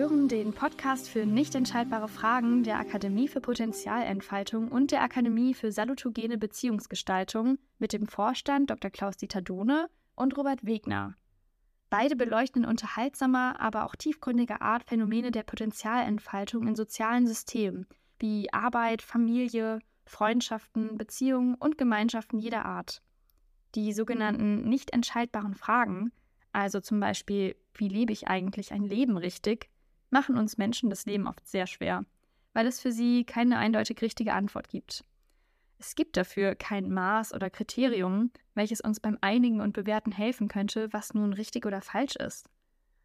Hören den Podcast für nicht entscheidbare Fragen der Akademie für Potenzialentfaltung und der Akademie für salutogene Beziehungsgestaltung mit dem Vorstand Dr. Klaus-Dieter Dohne und Robert Wegner. Beide beleuchten in unterhaltsamer, aber auch tiefgründiger Art Phänomene der Potenzialentfaltung in sozialen Systemen wie Arbeit, Familie, Freundschaften, Beziehungen und Gemeinschaften jeder Art. Die sogenannten nicht entscheidbaren Fragen also zum Beispiel, wie lebe ich eigentlich ein Leben richtig, machen uns Menschen das Leben oft sehr schwer, weil es für sie keine eindeutig richtige Antwort gibt. Es gibt dafür kein Maß oder Kriterium, welches uns beim Einigen und Bewerten helfen könnte, was nun richtig oder falsch ist.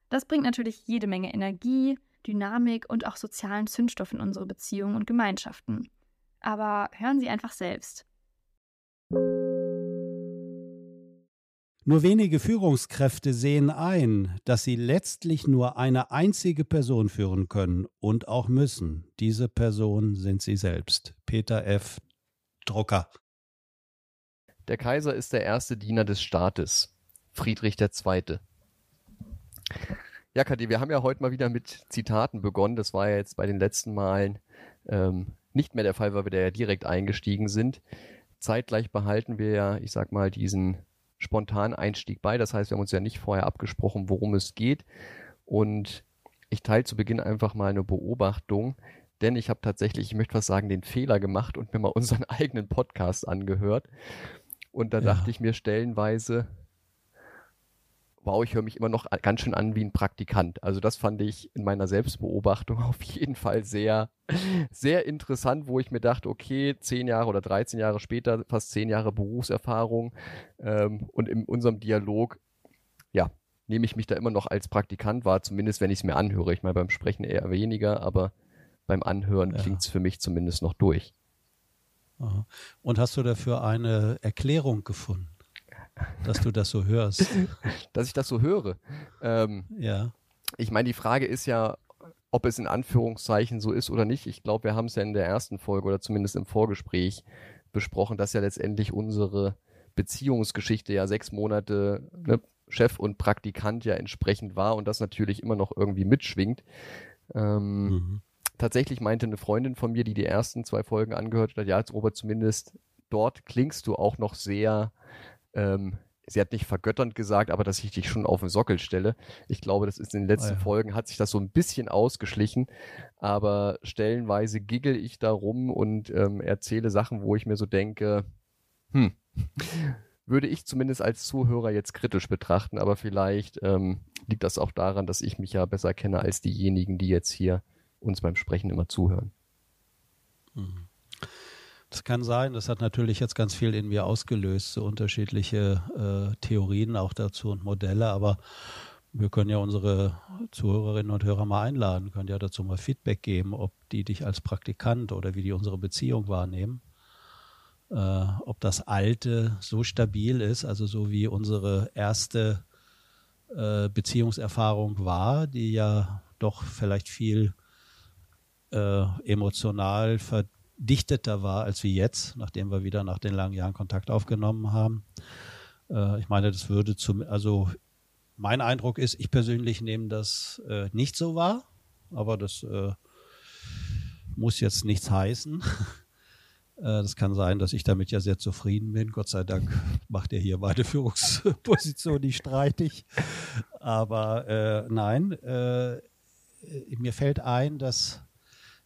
Das bringt natürlich jede Menge Energie, Dynamik und auch sozialen Zündstoff in unsere Beziehungen und Gemeinschaften. Aber hören Sie einfach selbst. Nur wenige Führungskräfte sehen ein, dass sie letztlich nur eine einzige Person führen können und auch müssen. Diese Person sind sie selbst. Peter F. Drucker. Der Kaiser ist der erste Diener des Staates. Friedrich II. Ja, Kadi, wir haben ja heute mal wieder mit Zitaten begonnen. Das war ja jetzt bei den letzten Malen ähm, nicht mehr der Fall, weil wir da ja direkt eingestiegen sind. Zeitgleich behalten wir ja, ich sag mal, diesen spontan Einstieg bei. Das heißt, wir haben uns ja nicht vorher abgesprochen, worum es geht. Und ich teile zu Beginn einfach mal eine Beobachtung, denn ich habe tatsächlich, ich möchte was sagen, den Fehler gemacht und mir mal unseren eigenen Podcast angehört. Und da ja. dachte ich mir stellenweise, wow, ich höre mich immer noch ganz schön an wie ein Praktikant. Also das fand ich in meiner Selbstbeobachtung auf jeden Fall sehr, sehr interessant, wo ich mir dachte, okay, zehn Jahre oder 13 Jahre später, fast zehn Jahre Berufserfahrung ähm, und in unserem Dialog, ja, nehme ich mich da immer noch als Praktikant wahr, zumindest wenn ich es mir anhöre. Ich meine, beim Sprechen eher weniger, aber beim Anhören ja. klingt es für mich zumindest noch durch. Und hast du dafür eine Erklärung gefunden? Dass du das so hörst. dass ich das so höre. Ähm, ja. Ich meine, die Frage ist ja, ob es in Anführungszeichen so ist oder nicht. Ich glaube, wir haben es ja in der ersten Folge oder zumindest im Vorgespräch besprochen, dass ja letztendlich unsere Beziehungsgeschichte ja sechs Monate ne, Chef und Praktikant ja entsprechend war und das natürlich immer noch irgendwie mitschwingt. Ähm, mhm. Tatsächlich meinte eine Freundin von mir, die die ersten zwei Folgen angehört hat, ja, als Robert zumindest dort klingst du auch noch sehr ähm, sie hat nicht vergötternd gesagt, aber dass ich dich schon auf den Sockel stelle. Ich glaube, das ist in den letzten oh ja. Folgen, hat sich das so ein bisschen ausgeschlichen, aber stellenweise giggel ich da rum und ähm, erzähle Sachen, wo ich mir so denke, hm, würde ich zumindest als Zuhörer jetzt kritisch betrachten, aber vielleicht ähm, liegt das auch daran, dass ich mich ja besser kenne als diejenigen, die jetzt hier uns beim Sprechen immer zuhören. Mhm. Das kann sein. Das hat natürlich jetzt ganz viel in mir ausgelöst, so unterschiedliche äh, Theorien auch dazu und Modelle. Aber wir können ja unsere Zuhörerinnen und Hörer mal einladen, können ja dazu mal Feedback geben, ob die dich als Praktikant oder wie die unsere Beziehung wahrnehmen. Äh, ob das Alte so stabil ist, also so wie unsere erste äh, Beziehungserfahrung war, die ja doch vielleicht viel äh, emotional ver dichteter war als wie jetzt, nachdem wir wieder nach den langen Jahren Kontakt aufgenommen haben. Äh, ich meine, das würde zum, also mein Eindruck ist, ich persönlich nehme das äh, nicht so wahr, aber das äh, muss jetzt nichts heißen. Äh, das kann sein, dass ich damit ja sehr zufrieden bin. Gott sei Dank macht er hier beide Führungspositionen nicht streitig. Aber äh, nein, äh, mir fällt ein, dass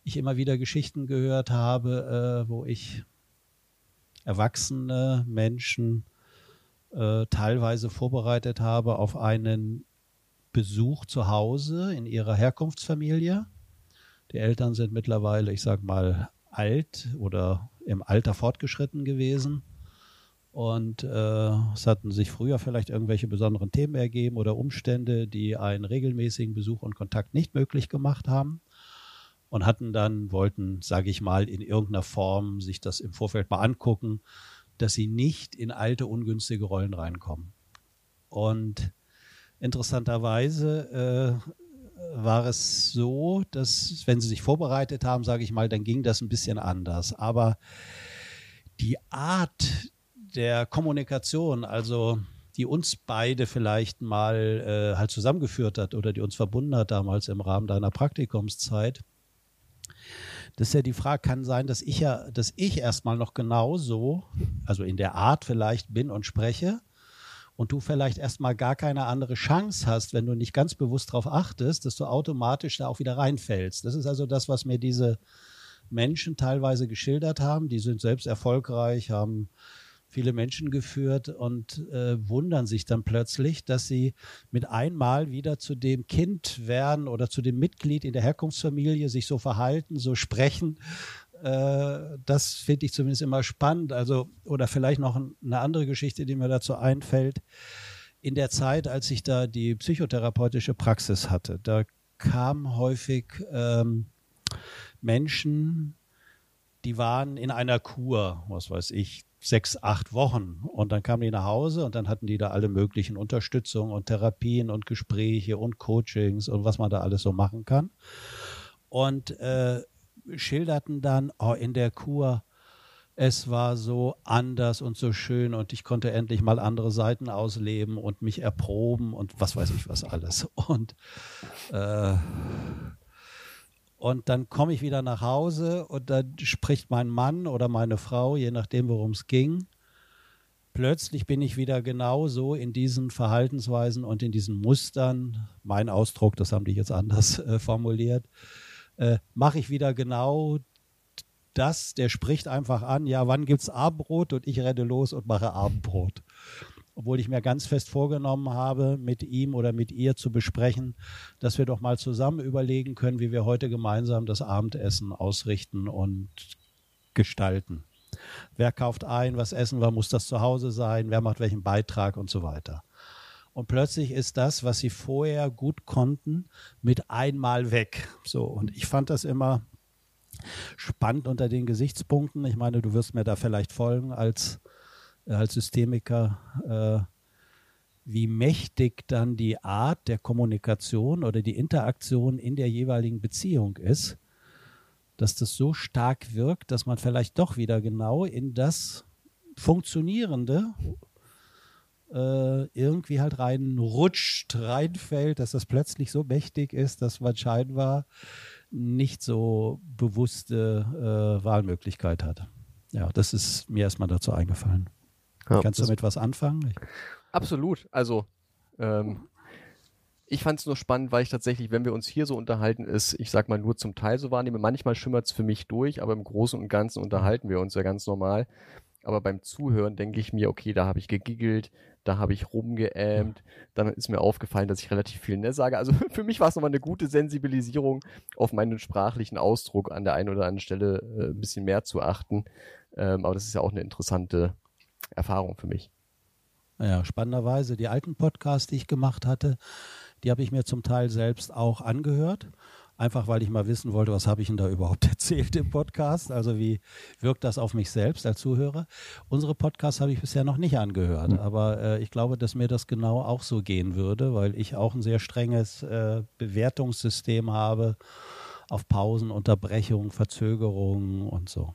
ich immer wieder Geschichten gehört habe, äh, wo ich erwachsene Menschen äh, teilweise vorbereitet habe auf einen Besuch zu Hause in ihrer Herkunftsfamilie. Die Eltern sind mittlerweile, ich sag mal, alt oder im Alter fortgeschritten gewesen. Und äh, es hatten sich früher vielleicht irgendwelche besonderen Themen ergeben oder Umstände, die einen regelmäßigen Besuch und Kontakt nicht möglich gemacht haben und hatten dann, wollten, sage ich mal, in irgendeiner Form sich das im Vorfeld mal angucken, dass sie nicht in alte, ungünstige Rollen reinkommen. Und interessanterweise äh, war es so, dass wenn sie sich vorbereitet haben, sage ich mal, dann ging das ein bisschen anders. Aber die Art der Kommunikation, also die uns beide vielleicht mal äh, halt zusammengeführt hat oder die uns verbunden hat damals im Rahmen deiner Praktikumszeit. Das ist ja die Frage, kann sein, dass ich ja, dass ich erstmal noch genauso, also in der Art vielleicht bin und spreche und du vielleicht erstmal gar keine andere Chance hast, wenn du nicht ganz bewusst darauf achtest, dass du automatisch da auch wieder reinfällst. Das ist also das, was mir diese Menschen teilweise geschildert haben. Die sind selbst erfolgreich, haben viele Menschen geführt und äh, wundern sich dann plötzlich, dass sie mit einmal wieder zu dem Kind werden oder zu dem Mitglied in der Herkunftsfamilie sich so verhalten, so sprechen. Äh, das finde ich zumindest immer spannend. Also, oder vielleicht noch eine andere Geschichte, die mir dazu einfällt. In der Zeit, als ich da die psychotherapeutische Praxis hatte, da kam häufig ähm, Menschen, die waren in einer Kur, was weiß ich, sechs, acht Wochen. Und dann kamen die nach Hause und dann hatten die da alle möglichen Unterstützungen und Therapien und Gespräche und Coachings und was man da alles so machen kann. Und äh, schilderten dann, oh, in der Kur, es war so anders und so schön und ich konnte endlich mal andere Seiten ausleben und mich erproben und was weiß ich was alles. Und äh, und dann komme ich wieder nach Hause und dann spricht mein Mann oder meine Frau, je nachdem, worum es ging. Plötzlich bin ich wieder genauso in diesen Verhaltensweisen und in diesen Mustern. Mein Ausdruck, das haben die jetzt anders äh, formuliert, äh, mache ich wieder genau das. Der spricht einfach an, ja, wann gibt es Abendbrot? Und ich renne los und mache Abendbrot obwohl ich mir ganz fest vorgenommen habe, mit ihm oder mit ihr zu besprechen, dass wir doch mal zusammen überlegen können, wie wir heute gemeinsam das Abendessen ausrichten und gestalten. Wer kauft ein, was essen wir, muss das zu Hause sein, wer macht welchen Beitrag und so weiter. Und plötzlich ist das, was sie vorher gut konnten, mit einmal weg. So, und ich fand das immer spannend unter den Gesichtspunkten. Ich meine, du wirst mir da vielleicht folgen als als Systemiker, äh, wie mächtig dann die Art der Kommunikation oder die Interaktion in der jeweiligen Beziehung ist, dass das so stark wirkt, dass man vielleicht doch wieder genau in das Funktionierende äh, irgendwie halt reinrutscht, reinfällt, dass das plötzlich so mächtig ist, dass man scheinbar nicht so bewusste äh, Wahlmöglichkeit hat. Ja, das ist mir erstmal dazu eingefallen. Ja, Kannst du damit was anfangen? Absolut. Also ähm, ich fand es nur spannend, weil ich tatsächlich, wenn wir uns hier so unterhalten, ist, ich sag mal, nur zum Teil so wahrnehme. Manchmal schimmert es für mich durch, aber im Großen und Ganzen unterhalten wir uns ja ganz normal. Aber beim Zuhören denke ich mir, okay, da habe ich gegiggelt, da habe ich rumgeämt, dann ist mir aufgefallen, dass ich relativ viel ne sage. Also für mich war es nochmal eine gute Sensibilisierung, auf meinen sprachlichen Ausdruck an der einen oder anderen Stelle äh, ein bisschen mehr zu achten. Ähm, aber das ist ja auch eine interessante Erfahrung für mich. Ja, spannenderweise, die alten Podcasts, die ich gemacht hatte, die habe ich mir zum Teil selbst auch angehört. Einfach weil ich mal wissen wollte, was habe ich denn da überhaupt erzählt im Podcast? Also wie wirkt das auf mich selbst als Zuhörer? Unsere Podcasts habe ich bisher noch nicht angehört, mhm. aber äh, ich glaube, dass mir das genau auch so gehen würde, weil ich auch ein sehr strenges äh, Bewertungssystem habe auf Pausen, Unterbrechungen, Verzögerungen und so.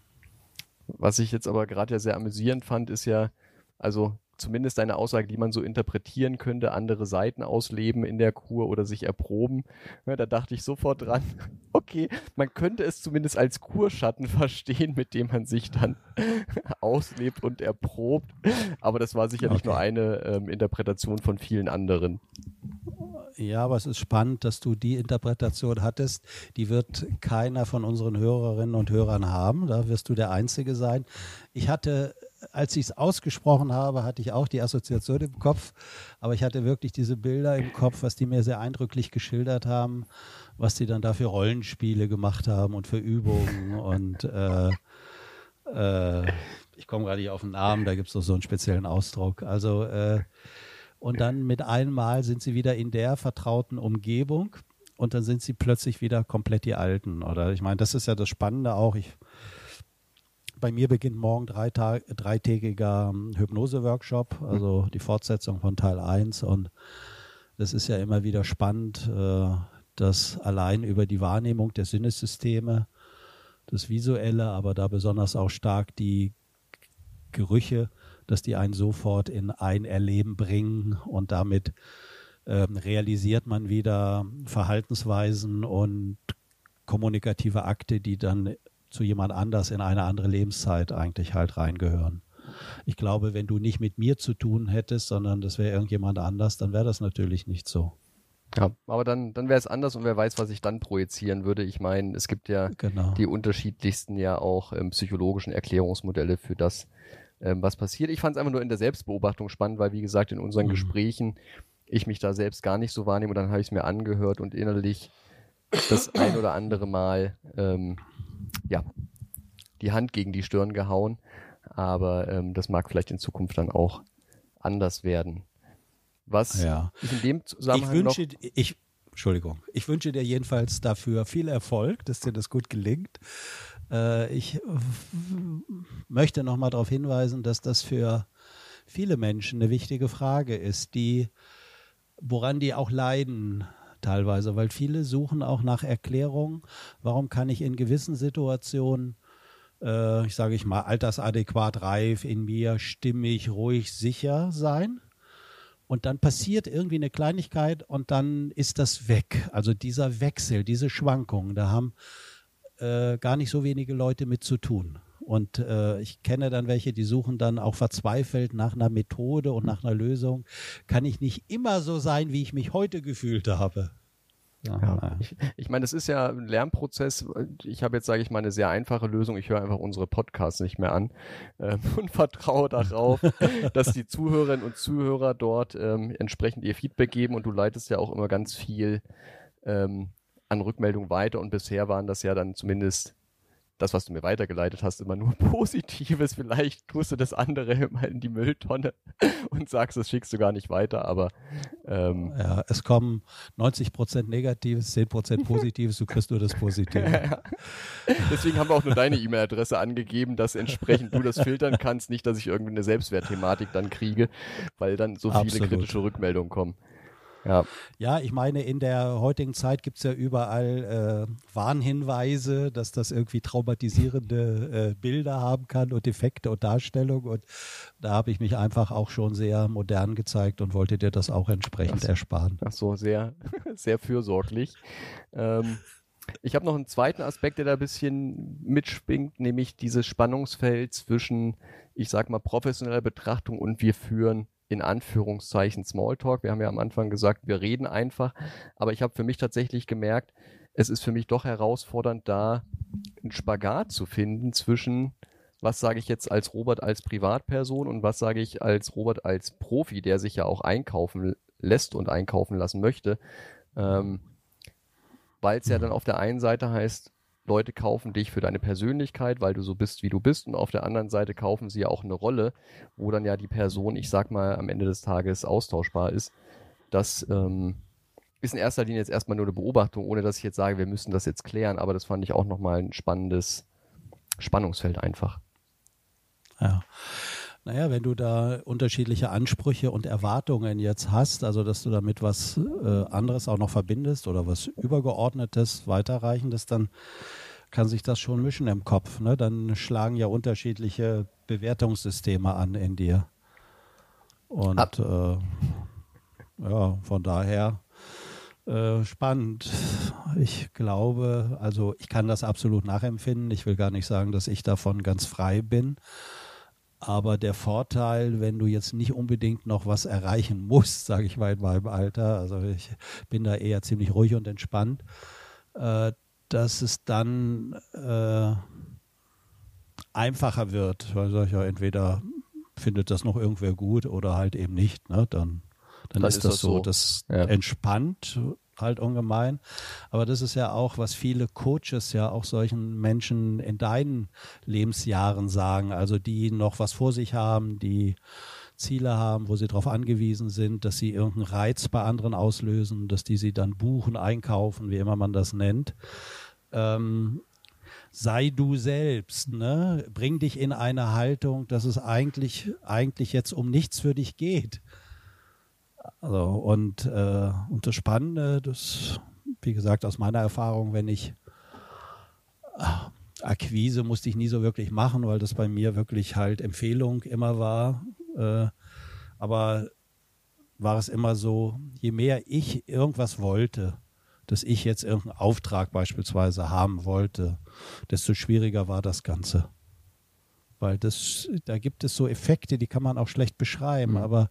Was ich jetzt aber gerade ja sehr amüsierend fand, ist ja, also zumindest eine Aussage, die man so interpretieren könnte, andere Seiten ausleben in der Kur oder sich erproben. Ja, da dachte ich sofort dran, okay, man könnte es zumindest als Kurschatten verstehen, mit dem man sich dann auslebt und erprobt. Aber das war sicherlich okay. nur eine ähm, Interpretation von vielen anderen. Ja, aber es ist spannend, dass du die Interpretation hattest. Die wird keiner von unseren Hörerinnen und Hörern haben. Da wirst du der Einzige sein. Ich hatte, als ich es ausgesprochen habe, hatte ich auch die Assoziation im Kopf. Aber ich hatte wirklich diese Bilder im Kopf, was die mir sehr eindrücklich geschildert haben, was die dann da für Rollenspiele gemacht haben und für Übungen und äh, äh, ich komme gerade nicht auf den Namen, da gibt es so einen speziellen Ausdruck. Also äh, und dann mit einmal sind sie wieder in der vertrauten Umgebung und dann sind sie plötzlich wieder komplett die Alten. Oder ich meine, das ist ja das Spannende auch. Ich, bei mir beginnt morgen drei Tag, dreitägiger Hypnose-Workshop, also die Fortsetzung von Teil 1 und das ist ja immer wieder spannend, äh, dass allein über die Wahrnehmung der Sinnesysteme, das Visuelle, aber da besonders auch stark die Gerüche, dass die einen sofort in ein Erleben bringen und damit ähm, realisiert man wieder Verhaltensweisen und kommunikative Akte, die dann zu jemand anders in eine andere Lebenszeit eigentlich halt reingehören. Ich glaube, wenn du nicht mit mir zu tun hättest, sondern das wäre irgendjemand anders, dann wäre das natürlich nicht so. Ja, aber dann, dann wäre es anders und wer weiß, was ich dann projizieren würde. Ich meine, es gibt ja genau. die unterschiedlichsten ja auch ähm, psychologischen Erklärungsmodelle für das, ähm, was passiert. Ich fand es einfach nur in der Selbstbeobachtung spannend, weil wie gesagt, in unseren mhm. Gesprächen ich mich da selbst gar nicht so wahrnehme und dann habe ich es mir angehört und innerlich das ein oder andere Mal ähm, ja, die Hand gegen die Stirn gehauen. Aber ähm, das mag vielleicht in Zukunft dann auch anders werden. Was ja. ich in dem Zusammenhang ich wünsche, noch ich, Entschuldigung, ich wünsche dir jedenfalls dafür viel Erfolg, dass dir das gut gelingt. Äh, ich möchte noch mal darauf hinweisen, dass das für viele Menschen eine wichtige Frage ist, die woran die auch leiden teilweise, weil viele suchen auch nach Erklärungen, warum kann ich in gewissen Situationen, äh, ich sage ich mal, altersadäquat reif, in mir stimmig, ruhig, sicher sein. Und dann passiert irgendwie eine Kleinigkeit und dann ist das weg. Also dieser Wechsel, diese Schwankungen, da haben äh, gar nicht so wenige Leute mit zu tun. Und äh, ich kenne dann welche, die suchen dann auch verzweifelt nach einer Methode und nach einer Lösung. Kann ich nicht immer so sein, wie ich mich heute gefühlt habe? Ja, ja. Ich, ich meine, es ist ja ein Lernprozess. Ich habe jetzt, sage ich mal, eine sehr einfache Lösung. Ich höre einfach unsere Podcasts nicht mehr an ähm, und vertraue darauf, dass die Zuhörerinnen und Zuhörer dort ähm, entsprechend ihr Feedback geben und du leitest ja auch immer ganz viel ähm, an Rückmeldung weiter und bisher waren das ja dann zumindest das, was du mir weitergeleitet hast, immer nur Positives. Vielleicht tust du das andere immer in die Mülltonne und sagst, das schickst du gar nicht weiter, aber ähm, ja, es kommen 90 Prozent Negatives, 10 Prozent Positives, du kriegst nur das Positive. Deswegen haben wir auch nur deine E-Mail-Adresse angegeben, dass entsprechend du das filtern kannst, nicht, dass ich irgendwie eine Selbstwertthematik dann kriege, weil dann so viele Absolut. kritische Rückmeldungen kommen. Ja. ja, ich meine, in der heutigen Zeit gibt es ja überall äh, Warnhinweise, dass das irgendwie traumatisierende äh, Bilder haben kann und Effekte und Darstellungen. Und da habe ich mich einfach auch schon sehr modern gezeigt und wollte dir das auch entsprechend das, ersparen. Ach so, sehr, sehr fürsorglich. Ähm, ich habe noch einen zweiten Aspekt, der da ein bisschen mitschwingt, nämlich dieses Spannungsfeld zwischen, ich sag mal, professioneller Betrachtung und wir führen in Anführungszeichen Smalltalk. Wir haben ja am Anfang gesagt, wir reden einfach, aber ich habe für mich tatsächlich gemerkt, es ist für mich doch herausfordernd, da einen Spagat zu finden zwischen, was sage ich jetzt als Robert als Privatperson und was sage ich als Robert als Profi, der sich ja auch einkaufen lässt und einkaufen lassen möchte. Ähm, Weil es ja dann auf der einen Seite heißt, Leute kaufen dich für deine Persönlichkeit, weil du so bist, wie du bist. Und auf der anderen Seite kaufen sie ja auch eine Rolle, wo dann ja die Person, ich sag mal, am Ende des Tages austauschbar ist. Das ähm, ist in erster Linie jetzt erstmal nur eine Beobachtung, ohne dass ich jetzt sage, wir müssen das jetzt klären. Aber das fand ich auch nochmal ein spannendes Spannungsfeld einfach. Ja. Naja, wenn du da unterschiedliche Ansprüche und Erwartungen jetzt hast, also dass du damit was äh, anderes auch noch verbindest oder was Übergeordnetes, Weiterreichendes, dann kann sich das schon mischen im Kopf. Ne? Dann schlagen ja unterschiedliche Bewertungssysteme an in dir. Und äh, ja, von daher äh, spannend. Ich glaube, also ich kann das absolut nachempfinden. Ich will gar nicht sagen, dass ich davon ganz frei bin. Aber der Vorteil, wenn du jetzt nicht unbedingt noch was erreichen musst, sage ich mal in meinem Alter, also ich bin da eher ziemlich ruhig und entspannt, äh, dass es dann äh, einfacher wird. Weil sag ich ja, entweder findet das noch irgendwer gut oder halt eben nicht. Ne? Dann, dann, dann ist, ist, das, so. so. Das ja. entspannt halt ungemein. Aber das ist ja auch, was viele Coaches ja auch solchen Menschen in deinen Lebensjahren sagen. Also die noch was vor sich haben, die Ziele haben, wo sie darauf angewiesen sind, dass sie irgendeinen Reiz bei anderen auslösen, dass die sie dann buchen, einkaufen, wie immer man das nennt. Ähm, sei du selbst, ne? Bring dich in eine Haltung, dass es eigentlich, eigentlich jetzt um nichts für dich geht. Also, und, äh, und das Spannende, das, wie gesagt, aus meiner Erfahrung, wenn ich Akquise musste ich nie so wirklich machen, weil das bei mir wirklich halt Empfehlung immer war. Äh, aber war es immer so, je mehr ich irgendwas wollte, dass ich jetzt irgendeinen Auftrag beispielsweise haben wollte, desto schwieriger war das Ganze. Weil das, da gibt es so Effekte, die kann man auch schlecht beschreiben, mhm. aber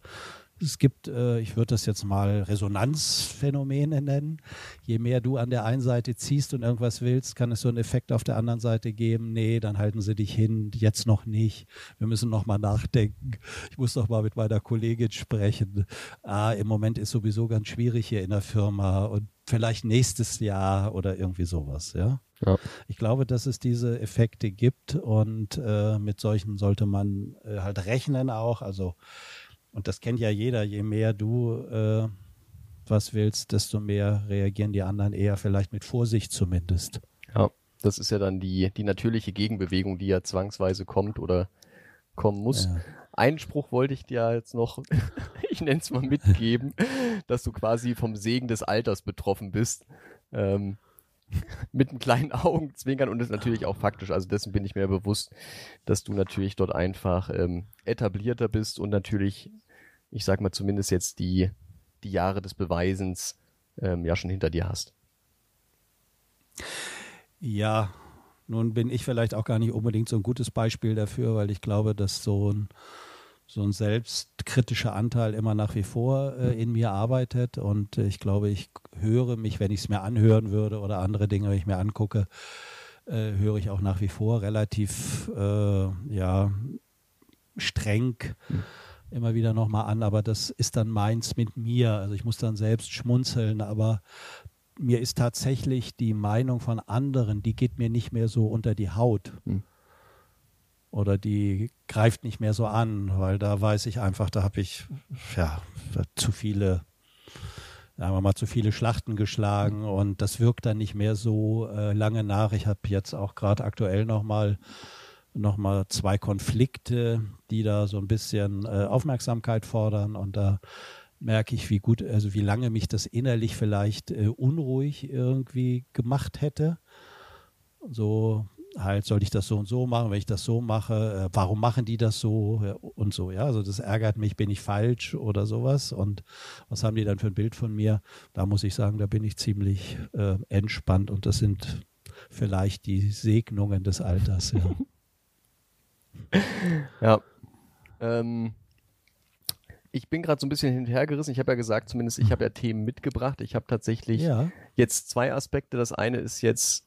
es gibt, äh, ich würde das jetzt mal Resonanzphänomene nennen. Je mehr du an der einen Seite ziehst und irgendwas willst, kann es so einen Effekt auf der anderen Seite geben. Nee, dann halten sie dich hin, jetzt noch nicht. Wir müssen noch mal nachdenken. Ich muss noch mal mit meiner Kollegin sprechen. Ah, im Moment ist sowieso ganz schwierig hier in der Firma und vielleicht nächstes Jahr oder irgendwie sowas, ja. ja. Ich glaube, dass es diese Effekte gibt und äh, mit solchen sollte man äh, halt rechnen auch. Also und das kennt ja jeder, je mehr du äh, was willst, desto mehr reagieren die anderen eher vielleicht mit Vorsicht zumindest. Ja, das ist ja dann die, die natürliche Gegenbewegung, die ja zwangsweise kommt oder kommen muss. Ja. Einen Spruch wollte ich dir jetzt noch, ich nenne es mal mitgeben, dass du quasi vom Segen des Alters betroffen bist. Ähm, mit einem kleinen Augenzwinkern und das ist natürlich auch faktisch. Also dessen bin ich mir bewusst, dass du natürlich dort einfach ähm, etablierter bist und natürlich ich sag mal zumindest jetzt die, die Jahre des Beweisens ähm, ja schon hinter dir hast. Ja, nun bin ich vielleicht auch gar nicht unbedingt so ein gutes Beispiel dafür, weil ich glaube, dass so ein, so ein selbstkritischer Anteil immer nach wie vor äh, in mir arbeitet. Und äh, ich glaube, ich höre mich, wenn ich es mir anhören würde oder andere Dinge, wenn ich mir angucke, äh, höre ich auch nach wie vor relativ äh, ja, streng. Hm immer wieder nochmal an, aber das ist dann meins mit mir. Also ich muss dann selbst schmunzeln, aber mir ist tatsächlich die Meinung von anderen, die geht mir nicht mehr so unter die Haut. Hm. Oder die greift nicht mehr so an, weil da weiß ich einfach, da habe ich ja zu viele, sagen wir mal, zu viele Schlachten geschlagen und das wirkt dann nicht mehr so äh, lange nach. Ich habe jetzt auch gerade aktuell nochmal nochmal zwei Konflikte, die da so ein bisschen äh, Aufmerksamkeit fordern und da merke ich, wie gut, also wie lange mich das innerlich vielleicht äh, unruhig irgendwie gemacht hätte. So halt, soll ich das so und so machen, wenn ich das so mache, äh, warum machen die das so und so, ja, also das ärgert mich, bin ich falsch oder sowas und was haben die dann für ein Bild von mir? Da muss ich sagen, da bin ich ziemlich äh, entspannt und das sind vielleicht die Segnungen des Alters, ja. ja. Ähm, ich bin gerade so ein bisschen hinterhergerissen. Ich habe ja gesagt, zumindest ich habe ja Themen mitgebracht. Ich habe tatsächlich ja. jetzt zwei Aspekte. Das eine ist jetzt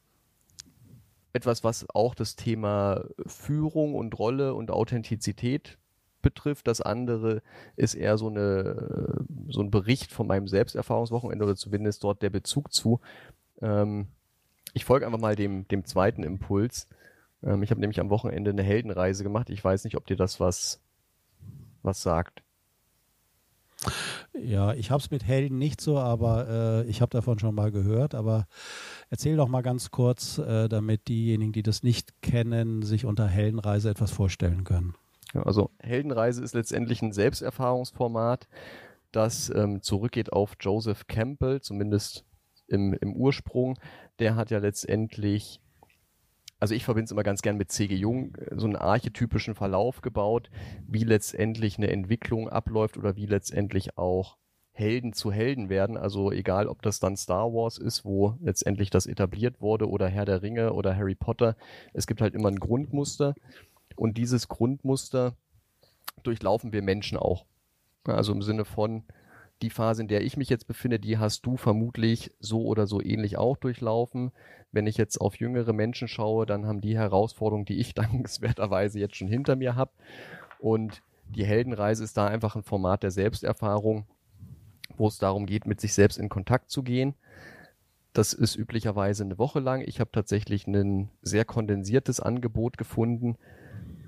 etwas, was auch das Thema Führung und Rolle und Authentizität betrifft. Das andere ist eher so, eine, so ein Bericht von meinem Selbsterfahrungswochenende oder zumindest dort der Bezug zu. Ähm, ich folge einfach mal dem, dem zweiten Impuls. Ähm, ich habe nämlich am Wochenende eine Heldenreise gemacht. Ich weiß nicht, ob dir das was, was sagt. Ja, ich habe es mit Helden nicht so, aber äh, ich habe davon schon mal gehört. Aber erzähl doch mal ganz kurz, äh, damit diejenigen, die das nicht kennen, sich unter Heldenreise etwas vorstellen können. Ja, also Heldenreise ist letztendlich ein Selbsterfahrungsformat, das ähm, zurückgeht auf Joseph Campbell, zumindest im, im Ursprung. Der hat ja letztendlich also ich verbinde es immer ganz gern mit C.G. Jung, so einen archetypischen Verlauf gebaut, wie letztendlich eine Entwicklung abläuft oder wie letztendlich auch Helden zu Helden werden. Also egal, ob das dann Star Wars ist, wo letztendlich das etabliert wurde, oder Herr der Ringe oder Harry Potter. Es gibt halt immer ein Grundmuster und dieses Grundmuster durchlaufen wir Menschen auch. Also im Sinne von, die Phase, in der ich mich jetzt befinde, die hast du vermutlich so oder so ähnlich auch durchlaufen. Wenn ich jetzt auf jüngere Menschen schaue, dann haben die Herausforderungen, die ich dankenswerterweise jetzt schon hinter mir habe. Und die Heldenreise ist da einfach ein Format der Selbsterfahrung, wo es darum geht, mit sich selbst in Kontakt zu gehen. Das ist üblicherweise eine Woche lang. Ich habe tatsächlich ein sehr kondensiertes Angebot gefunden,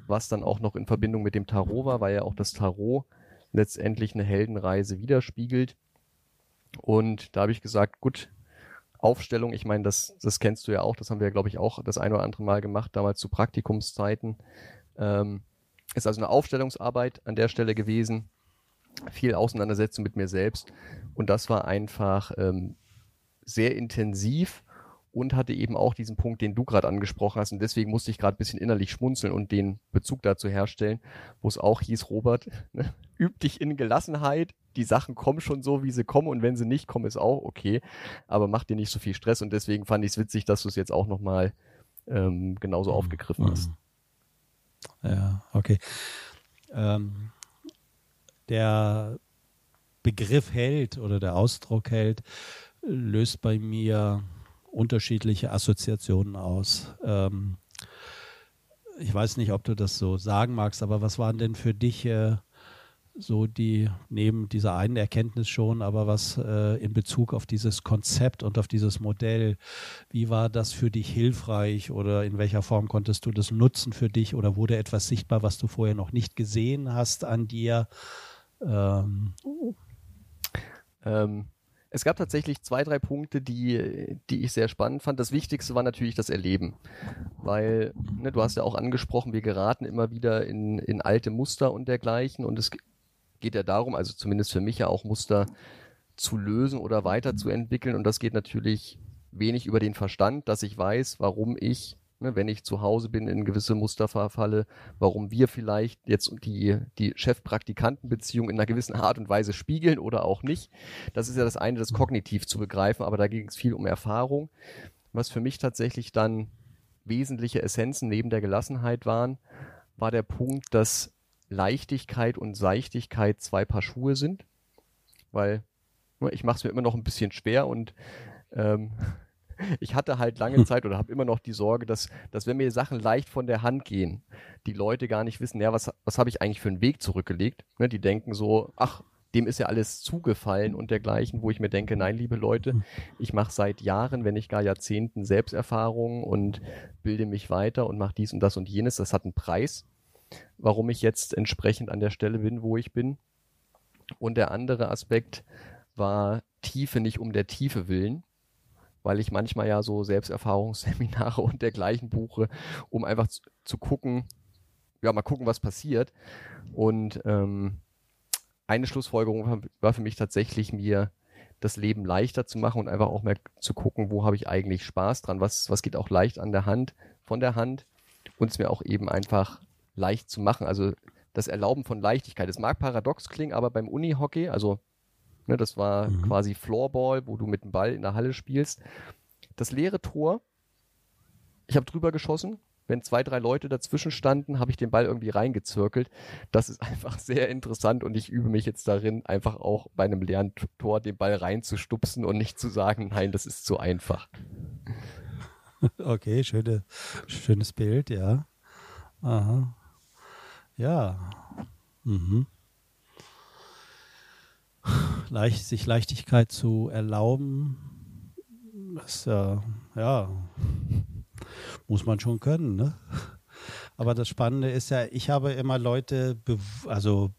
was dann auch noch in Verbindung mit dem Tarot war, weil ja auch das Tarot letztendlich eine Heldenreise widerspiegelt. Und da habe ich gesagt, gut, Aufstellung, ich meine, das, das kennst du ja auch, das haben wir, glaube ich, auch das ein oder andere Mal gemacht, damals zu Praktikumszeiten. Ähm, ist also eine Aufstellungsarbeit an der Stelle gewesen, viel Auseinandersetzung mit mir selbst und das war einfach ähm, sehr intensiv und hatte eben auch diesen Punkt, den du gerade angesprochen hast. Und deswegen musste ich gerade ein bisschen innerlich schmunzeln und den Bezug dazu herstellen, wo es auch hieß, Robert, ne, üb dich in Gelassenheit. Die Sachen kommen schon so, wie sie kommen. Und wenn sie nicht kommen, ist auch okay. Aber mach dir nicht so viel Stress. Und deswegen fand ich es witzig, dass du es jetzt auch nochmal ähm, genauso mhm. aufgegriffen mhm. hast. Ja, okay. Ähm, der Begriff Held oder der Ausdruck Held löst bei mir unterschiedliche Assoziationen aus. Ähm, ich weiß nicht, ob du das so sagen magst, aber was waren denn für dich äh, so die, neben dieser einen Erkenntnis schon, aber was äh, in Bezug auf dieses Konzept und auf dieses Modell, wie war das für dich hilfreich oder in welcher Form konntest du das nutzen für dich oder wurde etwas sichtbar, was du vorher noch nicht gesehen hast an dir? Ähm, ähm, es gab tatsächlich zwei, drei Punkte, die, die ich sehr spannend fand. Das Wichtigste war natürlich das Erleben, weil ne, du hast ja auch angesprochen, wir geraten immer wieder in, in alte Muster und dergleichen. Und es geht ja darum, also zumindest für mich ja auch Muster zu lösen oder weiterzuentwickeln. Und das geht natürlich wenig über den Verstand, dass ich weiß, warum ich ne, wenn ich zu Hause bin, in gewisse Muster verfalle, warum wir vielleicht jetzt die, die Chef-Praktikanten-Beziehung in einer gewissen Art und Weise spiegeln oder auch nicht. Das ist ja das eine, das kognitiv zu begreifen, aber da ging es viel um Erfahrung. Was für mich tatsächlich dann wesentliche Essenzen neben der Gelassenheit waren, war der Punkt, dass Leichtigkeit und Seichtigkeit zwei Paar Schuhe sind, weil ne, ich mache es mir immer noch ein bisschen schwer und ähm, ich hatte halt lange hm. Zeit oder habe immer noch die Sorge, dass, dass wenn mir Sachen leicht von der Hand gehen, die Leute gar nicht wissen, ja, was, was habe ich eigentlich für einen Weg zurückgelegt? Ne, die denken so, ach, dem ist ja alles zugefallen und dergleichen, wo ich mir denke, nein, liebe Leute, hm. ich mache seit Jahren, wenn nicht gar Jahrzehnten Selbsterfahrungen und bilde mich weiter und mache dies und das und jenes. Das hat einen Preis, warum ich jetzt entsprechend an der Stelle bin, wo ich bin. Und der andere Aspekt war Tiefe nicht um der Tiefe willen, weil ich manchmal ja so Selbsterfahrungsseminare und dergleichen buche, um einfach zu, zu gucken, ja, mal gucken, was passiert. Und ähm, eine Schlussfolgerung war für mich tatsächlich, mir das Leben leichter zu machen und einfach auch mehr zu gucken, wo habe ich eigentlich Spaß dran, was, was geht auch leicht an der Hand, von der Hand und es mir auch eben einfach leicht zu machen. Also das Erlauben von Leichtigkeit. Es mag paradox klingen, aber beim Unihockey, also Ne, das war mhm. quasi Floorball, wo du mit dem Ball in der Halle spielst. Das leere Tor, ich habe drüber geschossen. Wenn zwei, drei Leute dazwischen standen, habe ich den Ball irgendwie reingezirkelt. Das ist einfach sehr interessant und ich übe mich jetzt darin, einfach auch bei einem leeren Tor den Ball reinzustupsen und nicht zu sagen, nein, das ist zu einfach. Okay, schöne, schönes Bild, ja. Aha. Ja. Mhm leicht, sich Leichtigkeit zu erlauben, das äh, ja, muss man schon können. Ne? Aber das Spannende ist ja, ich habe immer Leute, be also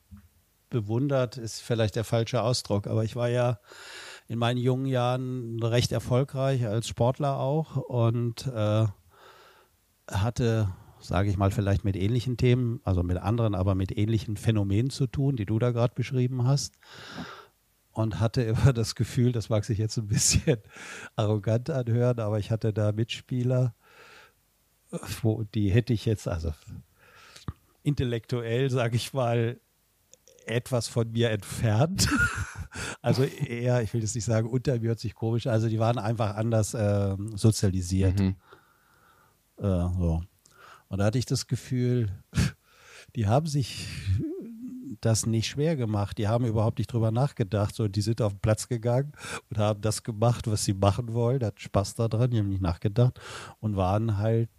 bewundert, ist vielleicht der falsche Ausdruck, aber ich war ja in meinen jungen Jahren recht erfolgreich als Sportler auch und äh, hatte, sage ich mal, vielleicht mit ähnlichen Themen, also mit anderen, aber mit ähnlichen Phänomenen zu tun, die du da gerade beschrieben hast und hatte immer das Gefühl, das mag sich jetzt ein bisschen arrogant anhören, aber ich hatte da Mitspieler, wo die hätte ich jetzt, also intellektuell, sage ich mal, etwas von mir entfernt. also eher, ich will jetzt nicht sagen, unter mir hört sich komisch, also die waren einfach anders äh, sozialisiert. Mhm. Äh, so. Und da hatte ich das Gefühl, die haben sich das nicht schwer gemacht. Die haben überhaupt nicht drüber nachgedacht. So, die sind auf den Platz gegangen und haben das gemacht, was sie machen wollen. Hatten Spaß daran, die haben nicht nachgedacht und waren halt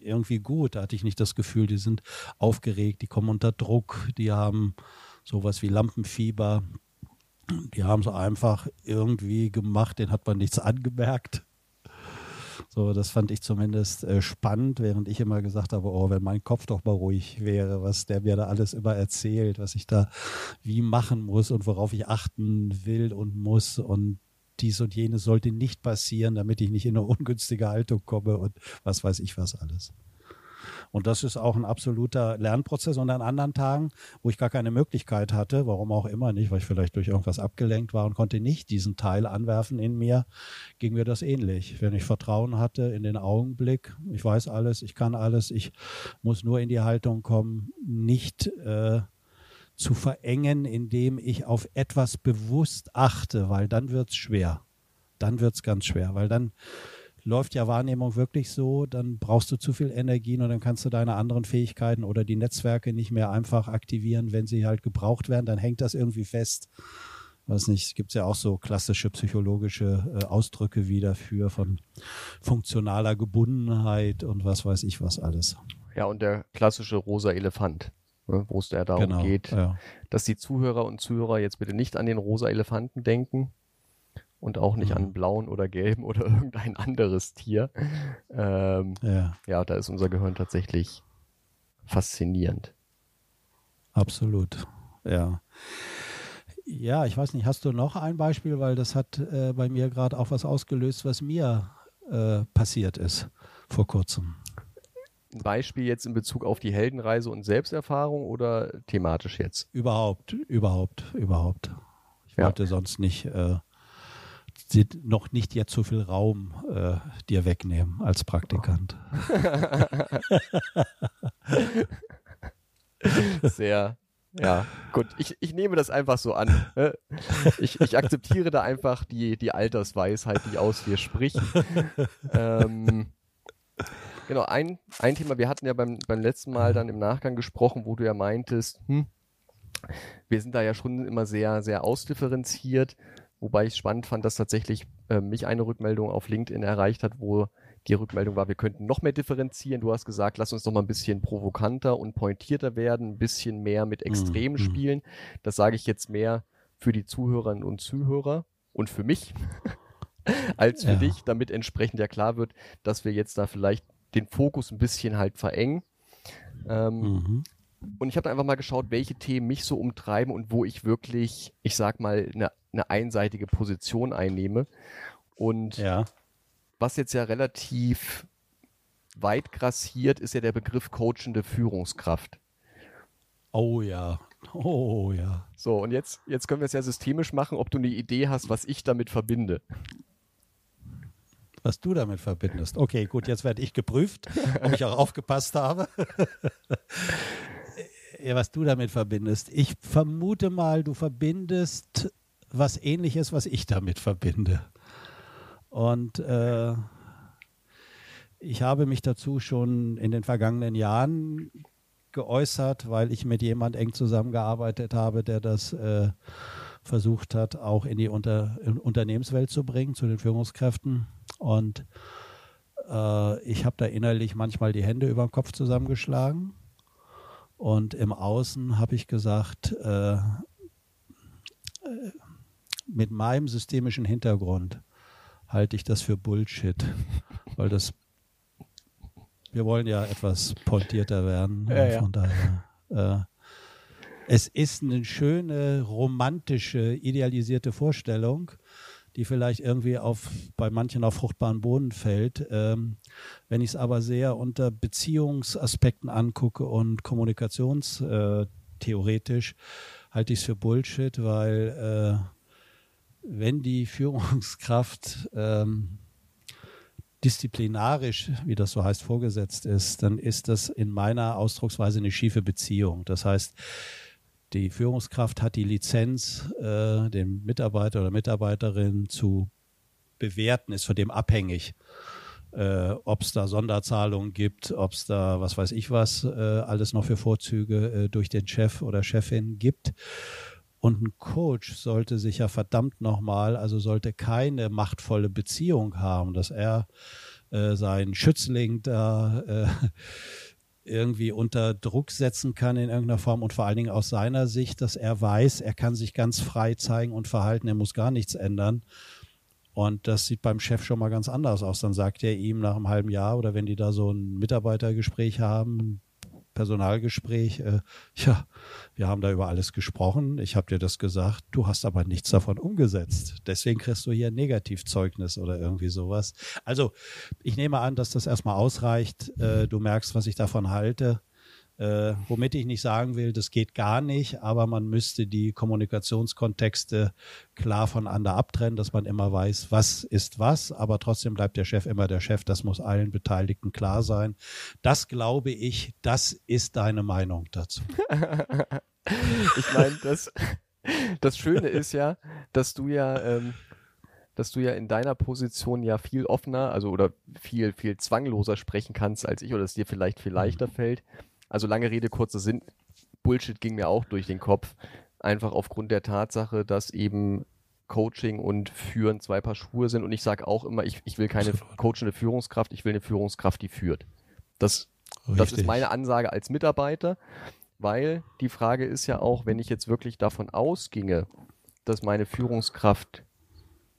irgendwie gut. Da hatte ich nicht das Gefühl, die sind aufgeregt, die kommen unter Druck, die haben sowas wie Lampenfieber. Die haben so einfach irgendwie gemacht, den hat man nichts angemerkt. So, das fand ich zumindest äh, spannend, während ich immer gesagt habe, oh, wenn mein Kopf doch mal ruhig wäre, was der mir da alles immer erzählt, was ich da wie machen muss und worauf ich achten will und muss und dies und jenes sollte nicht passieren, damit ich nicht in eine ungünstige Haltung komme und was weiß ich was alles. Und das ist auch ein absoluter Lernprozess. Und an anderen Tagen, wo ich gar keine Möglichkeit hatte, warum auch immer nicht, weil ich vielleicht durch irgendwas abgelenkt war und konnte nicht diesen Teil anwerfen in mir, ging mir das ähnlich. Wenn ich Vertrauen hatte in den Augenblick, ich weiß alles, ich kann alles, ich muss nur in die Haltung kommen, nicht äh, zu verengen, indem ich auf etwas bewusst achte, weil dann wird's schwer. Dann wird's ganz schwer, weil dann läuft ja Wahrnehmung wirklich so, dann brauchst du zu viel Energien und dann kannst du deine anderen Fähigkeiten oder die Netzwerke nicht mehr einfach aktivieren, wenn sie halt gebraucht werden, dann hängt das irgendwie fest. Weiß nicht, gibt ja auch so klassische psychologische äh, Ausdrücke wie dafür von funktionaler Gebundenheit und was weiß ich was alles. Ja, und der klassische rosa Elefant, ne, wo es ja darum genau, geht, ja. dass die Zuhörer und Zuhörer jetzt bitte nicht an den rosa Elefanten denken, und auch nicht mhm. an blauen oder gelben oder irgendein anderes Tier. Ähm, ja. ja, da ist unser Gehirn tatsächlich faszinierend. Absolut, ja. Ja, ich weiß nicht, hast du noch ein Beispiel, weil das hat äh, bei mir gerade auch was ausgelöst, was mir äh, passiert ist vor kurzem. Ein Beispiel jetzt in Bezug auf die Heldenreise und Selbsterfahrung oder thematisch jetzt? Überhaupt, überhaupt, überhaupt. Ich ja. wollte sonst nicht äh, sie noch nicht jetzt so viel Raum äh, dir wegnehmen als Praktikant. Sehr, ja, gut. Ich, ich nehme das einfach so an. Ne? Ich, ich akzeptiere da einfach die, die Altersweisheit, die aus dir spricht. Ähm, genau, ein, ein Thema, wir hatten ja beim, beim letzten Mal dann im Nachgang gesprochen, wo du ja meintest, hm, wir sind da ja schon immer sehr, sehr ausdifferenziert. Wobei ich spannend fand, dass tatsächlich äh, mich eine Rückmeldung auf LinkedIn erreicht hat, wo die Rückmeldung war, wir könnten noch mehr differenzieren. Du hast gesagt, lass uns doch mal ein bisschen provokanter und pointierter werden, ein bisschen mehr mit Extremen mhm. spielen. Das sage ich jetzt mehr für die Zuhörerinnen und Zuhörer und für mich als für ja. dich, damit entsprechend ja klar wird, dass wir jetzt da vielleicht den Fokus ein bisschen halt verengen. Ähm, mhm. Und ich habe einfach mal geschaut, welche Themen mich so umtreiben und wo ich wirklich, ich sag mal, eine, eine einseitige Position einnehme. Und ja. was jetzt ja relativ weit grassiert, ist ja der Begriff coachende Führungskraft. Oh ja. Oh ja. So, und jetzt, jetzt können wir es ja systemisch machen, ob du eine Idee hast, was ich damit verbinde. Was du damit verbindest. Okay, gut, jetzt werde ich geprüft, ob ich auch aufgepasst habe. was du damit verbindest. Ich vermute mal, du verbindest was ähnliches, was ich damit verbinde. Und äh, ich habe mich dazu schon in den vergangenen Jahren geäußert, weil ich mit jemand eng zusammengearbeitet habe, der das äh, versucht hat, auch in die Unter in Unternehmenswelt zu bringen, zu den Führungskräften. Und äh, ich habe da innerlich manchmal die Hände über den Kopf zusammengeschlagen und im Außen habe ich gesagt, äh, äh, mit meinem systemischen Hintergrund halte ich das für Bullshit, weil das wir wollen ja etwas pointierter werden. Ja, ja. Von daher. Äh, es ist eine schöne, romantische, idealisierte Vorstellung, die vielleicht irgendwie auf bei manchen auf fruchtbaren Boden fällt. Ähm, wenn ich es aber sehr unter Beziehungsaspekten angucke und kommunikationstheoretisch, äh, halte ich es für Bullshit, weil äh, wenn die Führungskraft ähm, disziplinarisch, wie das so heißt, vorgesetzt ist, dann ist das in meiner Ausdrucksweise eine schiefe Beziehung. Das heißt, die Führungskraft hat die Lizenz, äh, den Mitarbeiter oder Mitarbeiterin zu bewerten, ist von dem abhängig, äh, ob es da Sonderzahlungen gibt, ob es da, was weiß ich was, äh, alles noch für Vorzüge äh, durch den Chef oder Chefin gibt. Und ein Coach sollte sich ja verdammt nochmal, also sollte keine machtvolle Beziehung haben, dass er äh, seinen Schützling da äh, irgendwie unter Druck setzen kann in irgendeiner Form und vor allen Dingen aus seiner Sicht, dass er weiß, er kann sich ganz frei zeigen und verhalten, er muss gar nichts ändern. Und das sieht beim Chef schon mal ganz anders aus. Dann sagt er ihm nach einem halben Jahr oder wenn die da so ein Mitarbeitergespräch haben, Personalgespräch, äh, ja, wir haben da über alles gesprochen, ich habe dir das gesagt, du hast aber nichts davon umgesetzt. Deswegen kriegst du hier ein Negativzeugnis oder irgendwie sowas. Also ich nehme an, dass das erstmal ausreicht. Äh, du merkst, was ich davon halte. Äh, womit ich nicht sagen will, das geht gar nicht, aber man müsste die Kommunikationskontexte klar voneinander abtrennen, dass man immer weiß, was ist was, aber trotzdem bleibt der Chef immer der Chef. Das muss allen Beteiligten klar sein. Das glaube ich, das ist deine Meinung dazu. ich meine, das, das Schöne ist ja, dass du ja, ähm, dass du ja in deiner Position ja viel offener, also oder viel, viel zwangloser sprechen kannst als ich oder es dir vielleicht viel leichter fällt. Also lange Rede, kurzer Sinn. Bullshit ging mir auch durch den Kopf. Einfach aufgrund der Tatsache, dass eben Coaching und Führen zwei Paar Schuhe sind. Und ich sage auch immer, ich, ich will keine coachende Führungskraft, ich will eine Führungskraft, die führt. Das, das ist meine Ansage als Mitarbeiter, weil die Frage ist ja auch, wenn ich jetzt wirklich davon ausginge, dass meine Führungskraft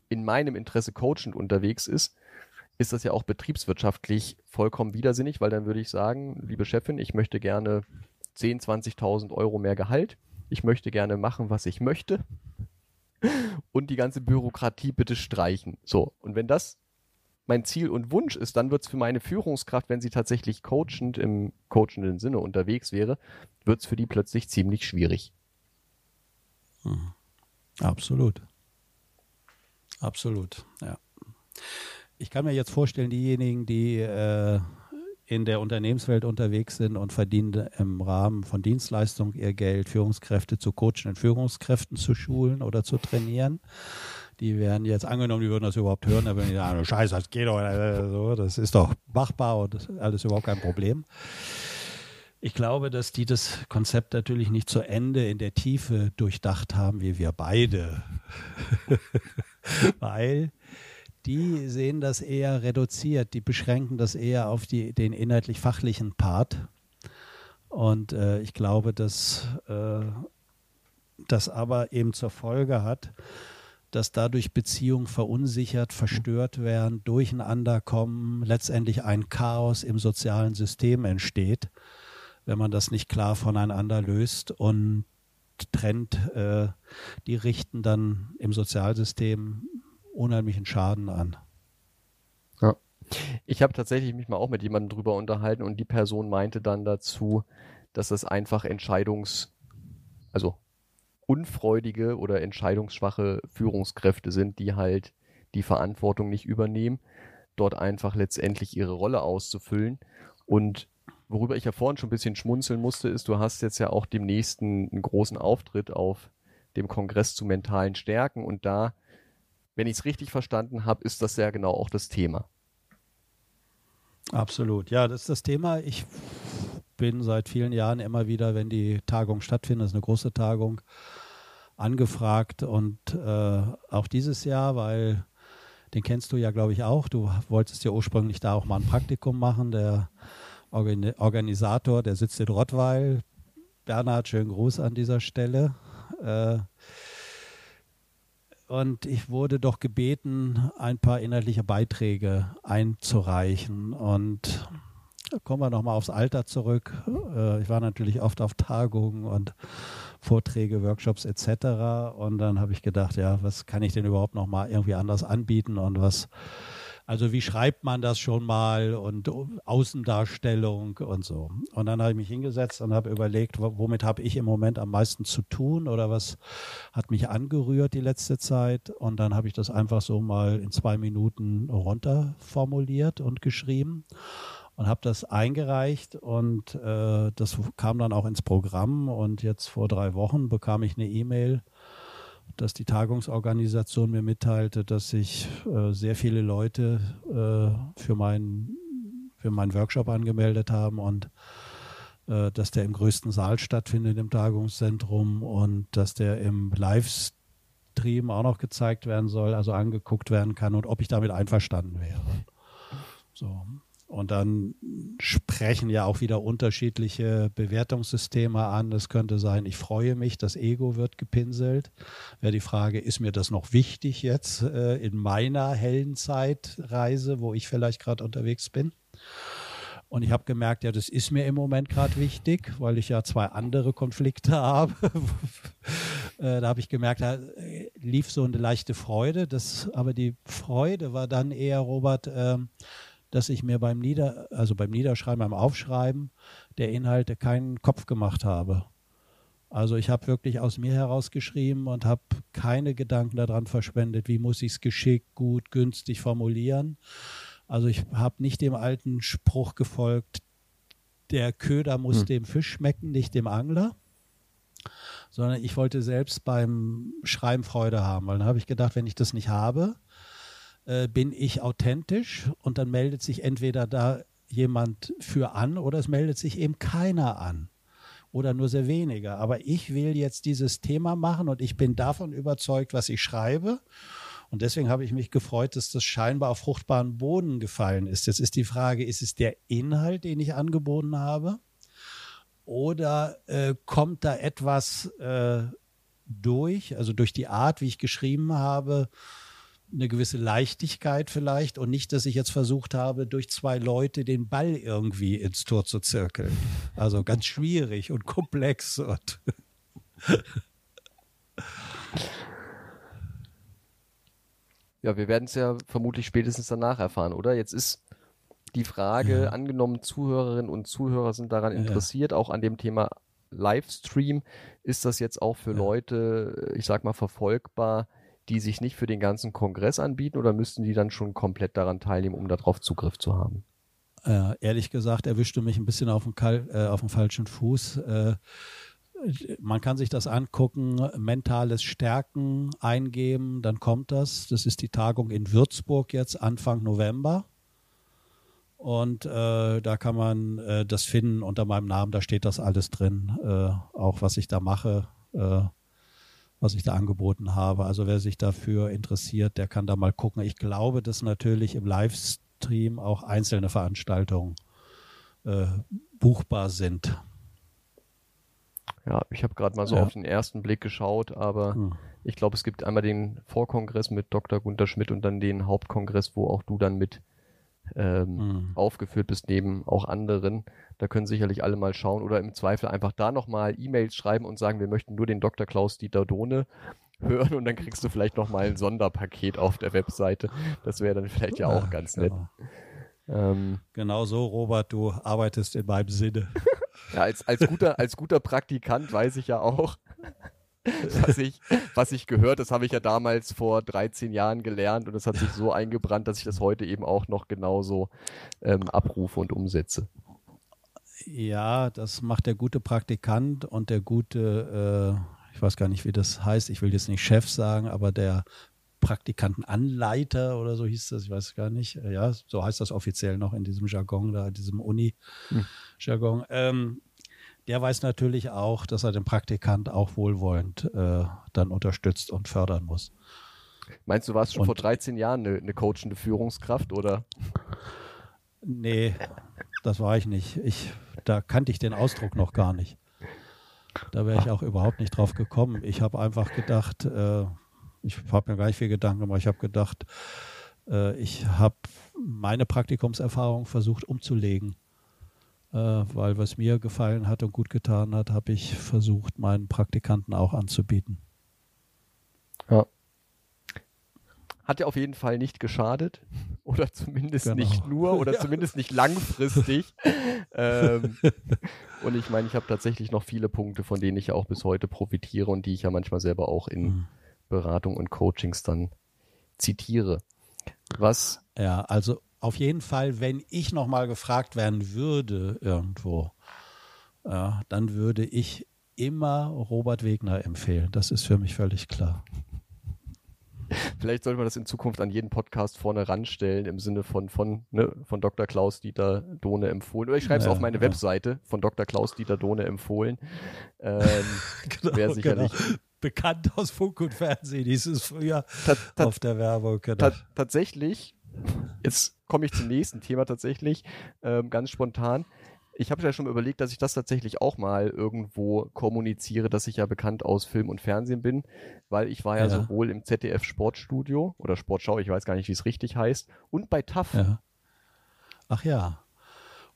in meinem Interesse coachend unterwegs ist, ist das ja auch betriebswirtschaftlich vollkommen widersinnig, weil dann würde ich sagen, liebe Chefin, ich möchte gerne 10, 20.000 Euro mehr Gehalt. Ich möchte gerne machen, was ich möchte. Und die ganze Bürokratie bitte streichen. So. Und wenn das mein Ziel und Wunsch ist, dann wird es für meine Führungskraft, wenn sie tatsächlich coachend im coachenden Sinne unterwegs wäre, wird es für die plötzlich ziemlich schwierig. Hm. Absolut. Absolut, ja ich kann mir jetzt vorstellen, diejenigen, die äh, in der Unternehmenswelt unterwegs sind und verdienen im Rahmen von Dienstleistungen ihr Geld, Führungskräfte zu coachen und Führungskräften zu schulen oder zu trainieren. Die werden jetzt angenommen, die würden das überhaupt hören, da würden die sagen, scheiße, das geht doch, äh, so, das ist doch machbar und alles überhaupt kein Problem. Ich glaube, dass die das Konzept natürlich nicht zu Ende in der Tiefe durchdacht haben, wie wir beide. Weil die sehen das eher reduziert, die beschränken das eher auf die, den inhaltlich-fachlichen Part. Und äh, ich glaube, dass äh, das aber eben zur Folge hat, dass dadurch Beziehungen verunsichert, verstört werden, durcheinander kommen, letztendlich ein Chaos im sozialen System entsteht, wenn man das nicht klar voneinander löst und trennt. Äh, die richten dann im Sozialsystem unheimlichen Schaden an. Ja. Ich habe tatsächlich mich mal auch mit jemandem drüber unterhalten und die Person meinte dann dazu, dass das einfach Entscheidungs, also unfreudige oder entscheidungsschwache Führungskräfte sind, die halt die Verantwortung nicht übernehmen, dort einfach letztendlich ihre Rolle auszufüllen. Und worüber ich ja vorhin schon ein bisschen schmunzeln musste, ist, du hast jetzt ja auch demnächst einen, einen großen Auftritt auf dem Kongress zu mentalen Stärken und da wenn ich es richtig verstanden habe, ist das ja genau auch das Thema. Absolut, ja, das ist das Thema. Ich bin seit vielen Jahren immer wieder, wenn die Tagung stattfindet, das ist eine große Tagung, angefragt und äh, auch dieses Jahr, weil den kennst du ja, glaube ich, auch. Du wolltest ja ursprünglich da auch mal ein Praktikum machen. Der Organisator, der sitzt in Rottweil. Bernhard, schönen Gruß an dieser Stelle. Äh, und ich wurde doch gebeten, ein paar inhaltliche Beiträge einzureichen. Und kommen wir nochmal aufs Alter zurück. Äh, ich war natürlich oft auf Tagungen und Vorträge, Workshops etc. Und dann habe ich gedacht, ja, was kann ich denn überhaupt nochmal irgendwie anders anbieten und was also wie schreibt man das schon mal und Außendarstellung und so. Und dann habe ich mich hingesetzt und habe überlegt, womit habe ich im Moment am meisten zu tun oder was hat mich angerührt die letzte Zeit. Und dann habe ich das einfach so mal in zwei Minuten runterformuliert und geschrieben und habe das eingereicht und äh, das kam dann auch ins Programm und jetzt vor drei Wochen bekam ich eine E-Mail dass die Tagungsorganisation mir mitteilte, dass sich äh, sehr viele Leute äh, für, mein, für meinen Workshop angemeldet haben und äh, dass der im größten Saal stattfindet im Tagungszentrum und dass der im Livestream auch noch gezeigt werden soll, also angeguckt werden kann und ob ich damit einverstanden wäre. So. Und dann sprechen ja auch wieder unterschiedliche Bewertungssysteme an. Es könnte sein, ich freue mich, das Ego wird gepinselt. Wäre die Frage, ist mir das noch wichtig jetzt äh, in meiner hellen Zeitreise, wo ich vielleicht gerade unterwegs bin? Und ich habe gemerkt, ja, das ist mir im Moment gerade wichtig, weil ich ja zwei andere Konflikte habe. äh, da habe ich gemerkt, da äh, lief so eine leichte Freude. Das, aber die Freude war dann eher, Robert, äh, dass ich mir beim Nieder, also beim Niederschreiben, beim Aufschreiben der Inhalte keinen Kopf gemacht habe. Also ich habe wirklich aus mir heraus geschrieben und habe keine Gedanken daran verschwendet, wie muss ich es geschickt, gut, günstig formulieren. Also ich habe nicht dem alten Spruch gefolgt, der Köder muss hm. dem Fisch schmecken, nicht dem Angler, sondern ich wollte selbst beim Schreiben Freude haben, weil dann habe ich gedacht, wenn ich das nicht habe, äh, bin ich authentisch und dann meldet sich entweder da jemand für an oder es meldet sich eben keiner an oder nur sehr weniger. Aber ich will jetzt dieses Thema machen und ich bin davon überzeugt, was ich schreibe. Und deswegen habe ich mich gefreut, dass das scheinbar auf fruchtbaren Boden gefallen ist. Jetzt ist die Frage, ist es der Inhalt, den ich angeboten habe? Oder äh, kommt da etwas äh, durch, also durch die Art, wie ich geschrieben habe, eine gewisse Leichtigkeit vielleicht und nicht, dass ich jetzt versucht habe, durch zwei Leute den Ball irgendwie ins Tor zu zirkeln. Also ganz schwierig und komplex und Ja, wir werden es ja vermutlich spätestens danach erfahren, oder? Jetzt ist die Frage, ja. angenommen, Zuhörerinnen und Zuhörer sind daran interessiert, ja. auch an dem Thema Livestream. Ist das jetzt auch für ja. Leute, ich sag mal, verfolgbar, die sich nicht für den ganzen Kongress anbieten oder müssten die dann schon komplett daran teilnehmen, um darauf Zugriff zu haben? Äh, ehrlich gesagt, erwischte mich ein bisschen auf dem, Kal äh, auf dem falschen Fuß. Äh, man kann sich das angucken, mentales Stärken eingeben, dann kommt das. Das ist die Tagung in Würzburg jetzt Anfang November. Und äh, da kann man äh, das finden unter meinem Namen, da steht das alles drin, äh, auch was ich da mache. Was ich da angeboten habe. Also wer sich dafür interessiert, der kann da mal gucken. Ich glaube, dass natürlich im Livestream auch einzelne Veranstaltungen äh, buchbar sind. Ja, ich habe gerade mal so ja. auf den ersten Blick geschaut, aber hm. ich glaube, es gibt einmal den Vorkongress mit Dr. Gunter Schmidt und dann den Hauptkongress, wo auch du dann mit ähm, hm. aufgeführt bist, neben auch anderen. Da können sicherlich alle mal schauen oder im Zweifel einfach da nochmal E-Mails schreiben und sagen, wir möchten nur den Dr. Klaus Dieter Dohne hören und dann kriegst du vielleicht nochmal ein Sonderpaket auf der Webseite. Das wäre dann vielleicht ja, auch ganz genau. nett. Ähm, genau so, Robert, du arbeitest in meinem Sinne. ja, als, als, guter, als guter Praktikant weiß ich ja auch, was ich, was ich gehört, das habe ich ja damals vor 13 Jahren gelernt und das hat sich so eingebrannt, dass ich das heute eben auch noch genauso ähm, abrufe und umsetze. Ja, das macht der gute Praktikant und der gute, äh, ich weiß gar nicht, wie das heißt, ich will jetzt nicht Chef sagen, aber der Praktikantenanleiter oder so hieß das, ich weiß gar nicht. Ja, so heißt das offiziell noch in diesem Jargon da, in diesem Uni-Jargon. Hm. Ähm, der weiß natürlich auch, dass er den Praktikant auch wohlwollend äh, dann unterstützt und fördern muss. Meinst du, warst schon und, vor 13 Jahren eine, eine coachende Führungskraft oder? Nee, das war ich nicht. Ich, da kannte ich den Ausdruck noch gar nicht. Da wäre ich auch überhaupt nicht drauf gekommen. Ich habe einfach gedacht, äh, ich habe mir gar nicht viel Gedanken gemacht. Ich habe gedacht, äh, ich habe meine Praktikumserfahrung versucht umzulegen weil was mir gefallen hat und gut getan hat, habe ich versucht, meinen Praktikanten auch anzubieten. Ja. Hat ja auf jeden Fall nicht geschadet. Oder zumindest genau. nicht nur oder ja. zumindest nicht langfristig. ähm, und ich meine, ich habe tatsächlich noch viele Punkte, von denen ich ja auch bis heute profitiere und die ich ja manchmal selber auch in mhm. Beratung und Coachings dann zitiere. Was? Ja, also auf jeden Fall, wenn ich nochmal gefragt werden würde irgendwo, äh, dann würde ich immer Robert Wegner empfehlen. Das ist für mich völlig klar. Vielleicht sollte man das in Zukunft an jeden Podcast vorne ranstellen, im Sinne von, von, ne, von Dr. Klaus Dieter Dohne empfohlen. Oder ich schreibe es ja, auf meine ja. Webseite, von Dr. Klaus Dieter Dohne empfohlen. Ähm, genau, Wäre sicherlich. Genau. Bekannt aus Funk und Fernsehen, dieses früher auf der Werbung. Genau. tatsächlich Jetzt komme ich zum nächsten Thema tatsächlich, ähm, ganz spontan. Ich habe ja schon überlegt, dass ich das tatsächlich auch mal irgendwo kommuniziere, dass ich ja bekannt aus Film und Fernsehen bin, weil ich war ja, ja. sowohl im ZDF Sportstudio oder Sportschau, ich weiß gar nicht, wie es richtig heißt, und bei TAF. Ja. Ach ja.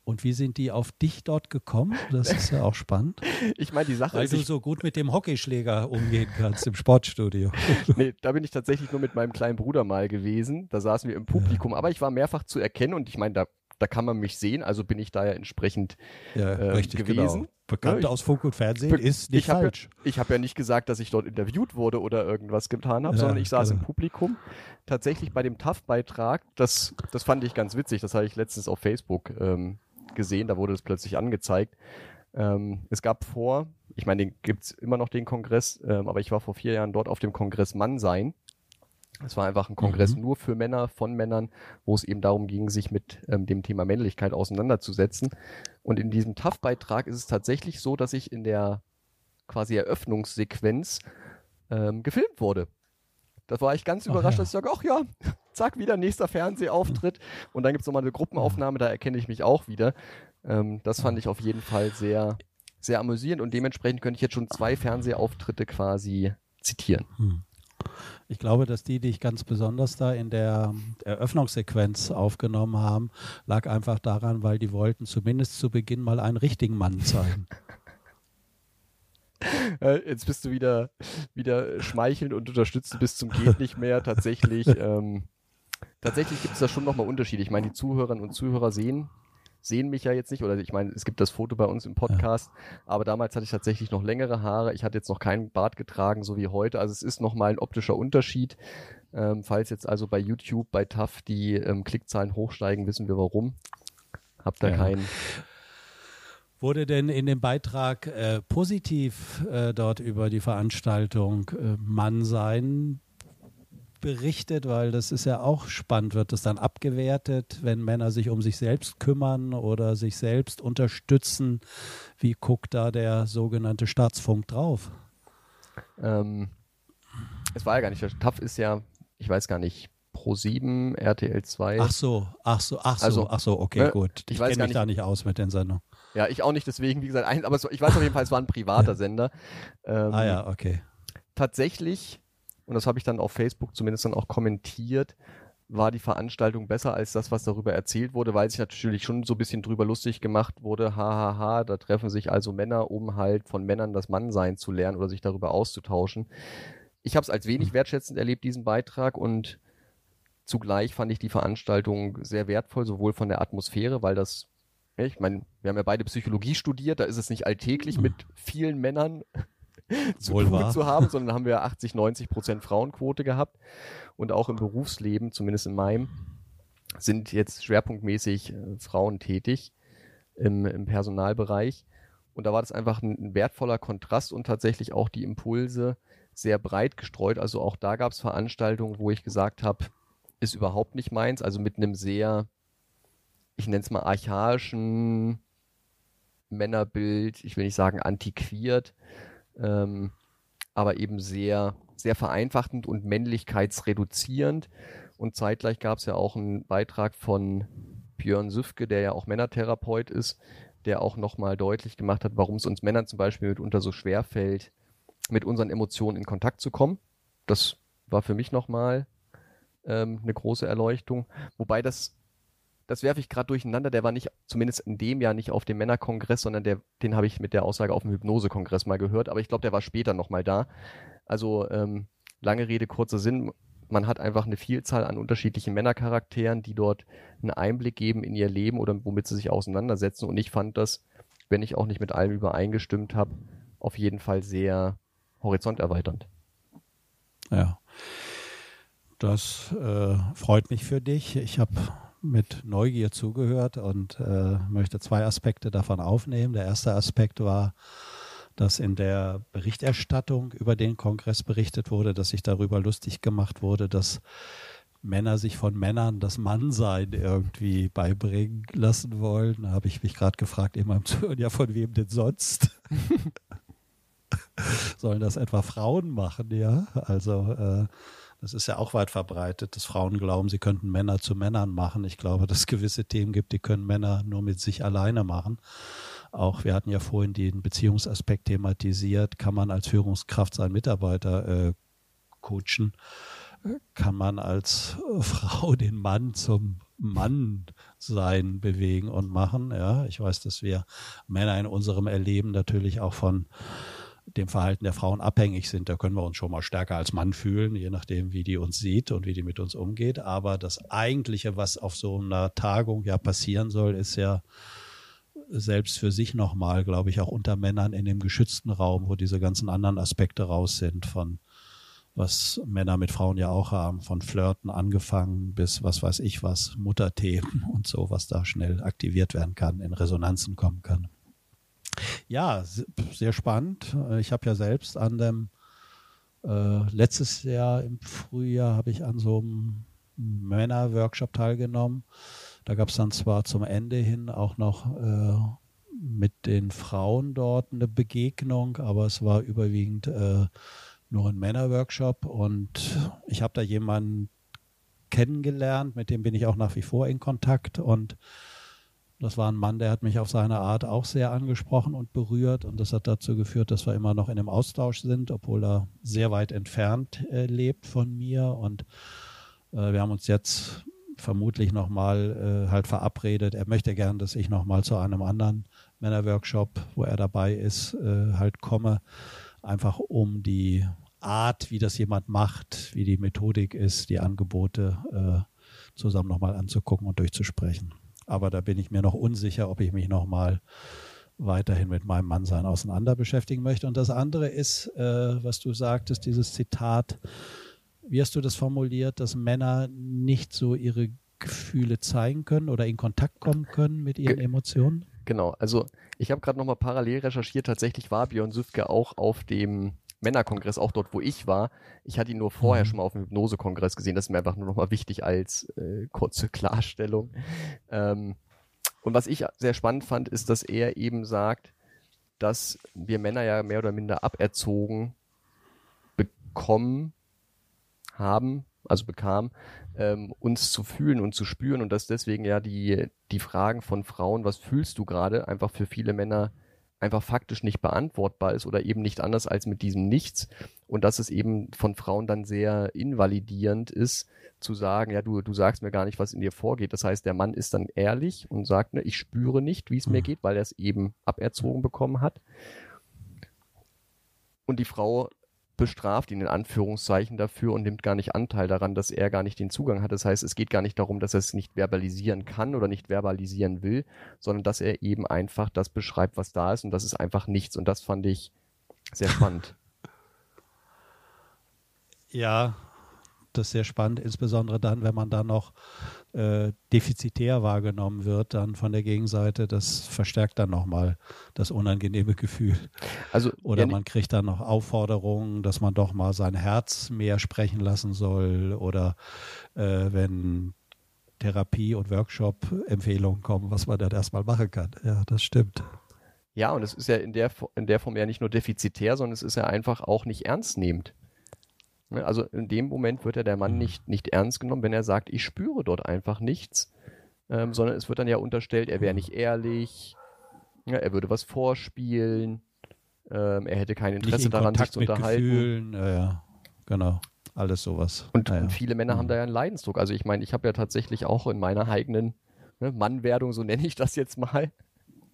Und wie sind die auf dich dort gekommen? Das ist ja auch spannend. ich meine, die Sache Weil ist. du so gut mit dem Hockeyschläger umgehen kannst im Sportstudio. nee, da bin ich tatsächlich nur mit meinem kleinen Bruder mal gewesen. Da saßen wir im Publikum, aber ich war mehrfach zu erkennen und ich meine, da, da kann man mich sehen, also bin ich da ja entsprechend ja, äh, richtig, gewesen. Genau. Bekannt Ja, ich- aus Funk und Fernsehen ist nicht ich habe falsch. ja, ich hab ja nicht gesagt, dass ich dort interviewt wurde oder irgendwas getan habe, Ja, sondern ich saß im genau. Publikum. Tatsächlich bei dem TAF-Beitrag, das, das fand ich ganz witzig, das habe ich letztens auf Facebook ähm, gesehen, da wurde es plötzlich angezeigt. Ähm, es gab vor, ich meine, den gibt's immer noch den Kongress, ähm, aber ich war vor vier Jahren dort auf dem Kongress Mannsein. Es war einfach ein Kongress Mhm. nur für Männer, von Männern, wo es eben darum ging, sich mit ähm, dem Thema Männlichkeit auseinanderzusetzen. Und in diesem TAF-Beitrag ist es tatsächlich so, dass ich in der quasi Eröffnungssequenz ähm, gefilmt wurde. Da war ich ganz Ach überrascht, ja. dass ich sage, ach ja, zack, wieder nächster Fernsehauftritt. Und dann gibt es nochmal eine Gruppenaufnahme, da erkenne ich mich auch wieder. Ähm, das fand ich auf jeden Fall sehr, sehr amüsierend und dementsprechend könnte ich jetzt schon zwei Fernsehauftritte quasi zitieren. Hm. Ich glaube, dass die, die ich ganz besonders da in der Eröffnungssequenz aufgenommen haben, lag einfach daran, weil die wollten zumindest zu Beginn mal einen richtigen Mann zeigen. Äh, jetzt bist du wieder, wieder schmeichelnd und unterstützend bis zum geht nicht mehr. Tatsächlich, ähm, tatsächlich gibt es da schon nochmal Unterschiede. Ich meine, die Zuhörerinnen und Zuhörer sehen, sehen mich ja jetzt nicht, oder ich meine, es gibt das Foto bei uns im Podcast, aber damals hatte ich tatsächlich noch längere Haare. Ich hatte jetzt noch keinen Bart getragen, so wie heute. Also es ist nochmal ein optischer Unterschied. Ähm, falls jetzt also bei YouTube, bei TAF die ähm, Klickzahlen hochsteigen, wissen wir warum. Habt da Ja. keinen. Wurde denn in dem Beitrag äh, positiv äh, dort über die Veranstaltung äh, Mann sein berichtet? Weil das ist ja auch spannend. Wird das dann abgewertet, wenn Männer sich um sich selbst kümmern oder sich selbst unterstützen? Wie guckt da der sogenannte Staatsfunk drauf? Ähm, es war ja gar nicht, TAF ist ja, ich weiß gar nicht, Pro 7, RTL 2. Ach so, ach so, ach so, Also, ach so, okay, ne, gut. ich Ich, kenne mich da nicht aus mit den Sendungen. Ja, ich auch nicht, deswegen, wie gesagt, ein, aber es, ich weiß auf jeden Fall, es war ein privater Sender. Ähm, Ah ja, okay. Tatsächlich, und das habe ich dann auf Facebook zumindest dann auch kommentiert, war die Veranstaltung besser als das, was darüber erzählt wurde, weil sich natürlich schon so ein bisschen drüber lustig gemacht wurde, hahaha, ha, ha, da treffen sich also Männer, um halt von Männern das Mannsein zu lernen oder sich darüber auszutauschen. Ich habe es als wenig wertschätzend erlebt, diesen Beitrag, und zugleich fand ich die Veranstaltung sehr wertvoll, sowohl von der Atmosphäre, weil das, ich meine, wir haben ja beide Psychologie studiert, da ist es nicht alltäglich mit vielen Männern zu Wohl tun wahr. zu haben, sondern haben wir 80, 90 Prozent Frauenquote gehabt. Und auch im Berufsleben, zumindest in meinem, sind jetzt schwerpunktmäßig äh, Frauen tätig im, im Personalbereich. Und da war das einfach ein, ein wertvoller Kontrast und tatsächlich auch die Impulse sehr breit gestreut. Also auch da gab es Veranstaltungen, wo ich gesagt habe, ist überhaupt nicht meins. Also mit einem sehr, ich nenne es mal archaischen Männerbild, ich will nicht sagen antiquiert, ähm, aber eben sehr, sehr vereinfachend und männlichkeitsreduzierend. Und zeitgleich gab es ja auch einen Beitrag von Björn Süfke, der ja auch Männertherapeut ist, der auch nochmal deutlich gemacht hat, warum es uns Männern zum Beispiel mitunter so schwer fällt, mit unseren Emotionen in Kontakt zu kommen. Das war für mich nochmal ähm, eine große Erleuchtung. Wobei das, das werfe ich gerade durcheinander, der war nicht, zumindest in dem Jahr nicht auf dem Männerkongress, sondern der, den habe ich mit der Aussage auf dem Hypnosekongress mal gehört, aber ich glaube, der war später nochmal da. Also ähm, lange Rede, kurzer Sinn, man hat einfach eine Vielzahl an unterschiedlichen Männercharakteren, die dort einen Einblick geben in ihr Leben oder womit sie sich auseinandersetzen. Und ich fand das, wenn ich auch nicht mit allem übereingestimmt habe, auf jeden Fall sehr horizonterweiternd. Ja. Das äh, freut mich für dich. Ich habe mit Neugier zugehört und äh, möchte zwei Aspekte davon aufnehmen. Der erste Aspekt war, dass in der Berichterstattung über den Kongress berichtet wurde, dass sich darüber lustig gemacht wurde, dass Männer sich von Männern das Mannsein irgendwie beibringen lassen wollen. Da habe ich mich gerade gefragt, in meinem Zuhören, ja, von wem denn sonst? Sollen das etwa Frauen machen, ja? Also äh, das ist ja auch weit verbreitet, dass Frauen glauben, sie könnten Männer zu Männern machen. Ich glaube, dass es gewisse Themen gibt, die können Männer nur mit sich alleine machen. Auch wir hatten ja vorhin den Beziehungsaspekt thematisiert. Kann man als Führungskraft seinen Mitarbeiter äh, coachen? Kann man als äh, Frau den Mann zum Mannsein bewegen und machen. Ja, ich weiß, dass wir Männer in unserem Erleben natürlich auch von dem Verhalten der Frauen abhängig sind. Da können wir uns schon mal stärker als Mann fühlen, je nachdem, wie die uns sieht und wie die mit uns umgeht. Aber das Eigentliche, was auf so einer Tagung ja passieren soll, ist ja selbst für sich nochmal, glaube ich, auch unter Männern in dem geschützten Raum, wo diese ganzen anderen Aspekte raus sind von was Männer mit Frauen ja auch haben, von Flirten angefangen bis was weiß ich was, Mutterthemen und so, was da schnell aktiviert werden kann, in Resonanzen kommen kann. Ja, sehr spannend. Ich habe ja selbst an dem äh, letztes Jahr im Frühjahr habe ich an so einem Männerworkshop teilgenommen. Da gab es dann zwar zum Ende hin auch noch äh, mit den Frauen dort eine Begegnung, aber es war überwiegend äh, nur ein Männerworkshop und ich habe da jemanden kennengelernt, mit dem bin ich auch nach wie vor in Kontakt und das war ein Mann, der hat mich auf seine Art auch sehr angesprochen und berührt und das hat dazu geführt, dass wir immer noch in einem Austausch sind, obwohl er sehr weit entfernt äh, lebt von mir und äh, wir haben uns jetzt vermutlich nochmal äh, halt verabredet. Er möchte gern, dass ich nochmal zu einem anderen Männerworkshop, wo er dabei ist, äh, halt komme, einfach um die Art, wie das jemand macht, wie die Methodik ist, die Angebote äh, zusammen nochmal anzugucken und durchzusprechen. Aber da bin ich mir noch unsicher, ob ich mich nochmal weiterhin mit meinem Mannsein auseinander beschäftigen möchte. Und das andere ist, äh, was du sagtest, dieses Zitat, wie hast du das formuliert, dass Männer nicht so ihre Gefühle zeigen können oder in Kontakt kommen können mit ihren Ge Emotionen? Genau, also ich habe gerade nochmal parallel recherchiert, tatsächlich war Björn Süfke auch auf dem Männerkongress, auch dort, wo ich war. Ich hatte ihn nur vorher mhm. schon mal auf dem Hypnosekongress gesehen. Das ist mir einfach nur nochmal wichtig als äh, kurze Klarstellung. Ähm, und was ich sehr spannend fand, ist, dass er eben sagt, dass wir Männer ja mehr oder minder aberzogen bekommen haben, also bekam, ähm, uns zu fühlen und zu spüren und dass deswegen ja die, die Fragen von Frauen, was fühlst du gerade, einfach für viele Männer einfach faktisch nicht beantwortbar ist oder eben nicht anders als mit diesem Nichts und dass es eben von Frauen dann sehr invalidierend ist, zu sagen, ja, du, du sagst mir gar nicht, was in dir vorgeht. Das heißt, der Mann ist dann ehrlich und sagt, ne, ich spüre nicht, wie es mir mhm. geht, weil er es eben aberzogen bekommen hat. Und die Frau bestraft ihn in Anführungszeichen dafür und nimmt gar nicht Anteil daran, dass er gar nicht den Zugang hat. Das heißt, es geht gar nicht darum, dass er es nicht verbalisieren kann oder nicht verbalisieren will, sondern dass er eben einfach das beschreibt, was da ist und das ist einfach nichts. Und das fand ich sehr spannend. Ja, das ist sehr spannend, insbesondere dann, wenn man da noch äh, defizitär wahrgenommen wird, dann von der Gegenseite, das verstärkt dann nochmal das unangenehme Gefühl. Also, Oder man kriegt dann noch Aufforderungen, dass man doch mal sein Herz mehr sprechen lassen soll. Oder äh, wenn Therapie- und Workshop-Empfehlungen kommen, was man dann erstmal machen kann. Ja, das stimmt. Ja, und es ist ja in der, in der Form ja nicht nur defizitär, sondern es ist ja einfach auch nicht ernstnehmend. Ne, also in dem Moment wird ja der Mann mhm. nicht, nicht ernst genommen, wenn er sagt, ich spüre dort einfach nichts, ähm, sondern es wird dann ja unterstellt, er wäre nicht ehrlich, ja, er würde was vorspielen, ähm, er hätte kein Interesse daran, sich zu unterhalten. Gefühlen, ja, ja, genau. Alles sowas. Und, ja, und viele Männer mhm. haben da ja einen Leidensdruck. Also ich meine, ich habe ja tatsächlich auch in meiner eigenen ne, Mannwerdung, so nenne ich das jetzt mal,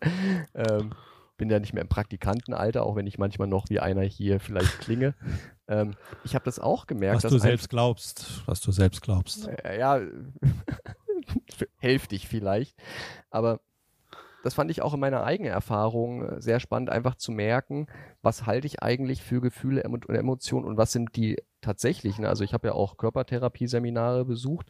ähm, bin ja nicht mehr im Praktikantenalter, auch wenn ich manchmal noch wie einer hier vielleicht klinge. Ähm, ich habe das auch gemerkt. Was du selbst glaubst, was du selbst glaubst. Äh, ja, hälftig vielleicht. Aber das fand ich auch in meiner eigenen Erfahrung äh, sehr spannend, einfach zu merken, was halte ich eigentlich für Gefühle und Emotionen und was sind die tatsächlichen. Also ich habe ja auch Körpertherapie-Seminare besucht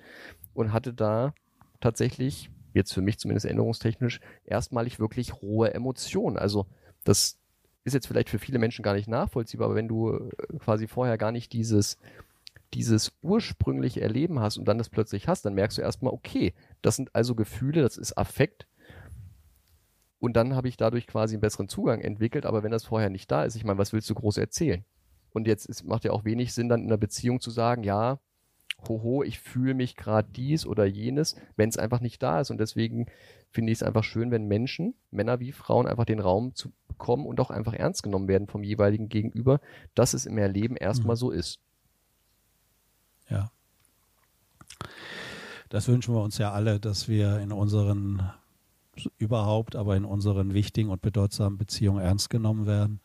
und hatte da tatsächlich, jetzt für mich zumindest erinnerungstechnisch, erstmalig wirklich rohe Emotionen. Also das ist jetzt vielleicht für viele Menschen gar nicht nachvollziehbar, aber wenn du äh, quasi vorher gar nicht dieses, dieses ursprüngliche Erleben hast und dann das plötzlich hast, dann merkst du erstmal, okay, das sind also Gefühle, das ist Affekt. Und dann habe ich dadurch quasi einen besseren Zugang entwickelt, aber wenn das vorher nicht da ist, ich meine, was willst du groß erzählen? Und jetzt ist, macht ja auch wenig Sinn, dann in einer Beziehung zu sagen, ja, hoho, ich fühle mich gerade dies oder jenes, wenn es einfach nicht da ist. Und deswegen finde ich es einfach schön, wenn Menschen, Männer wie Frauen, einfach den Raum zu bekommen und auch einfach ernst genommen werden vom jeweiligen Gegenüber, dass es im Erleben erstmal mhm. so ist. Ja. das wünschen wir uns ja alle, dass wir in unseren überhaupt, aber in unseren wichtigen und bedeutsamen Beziehungen ernst genommen werden,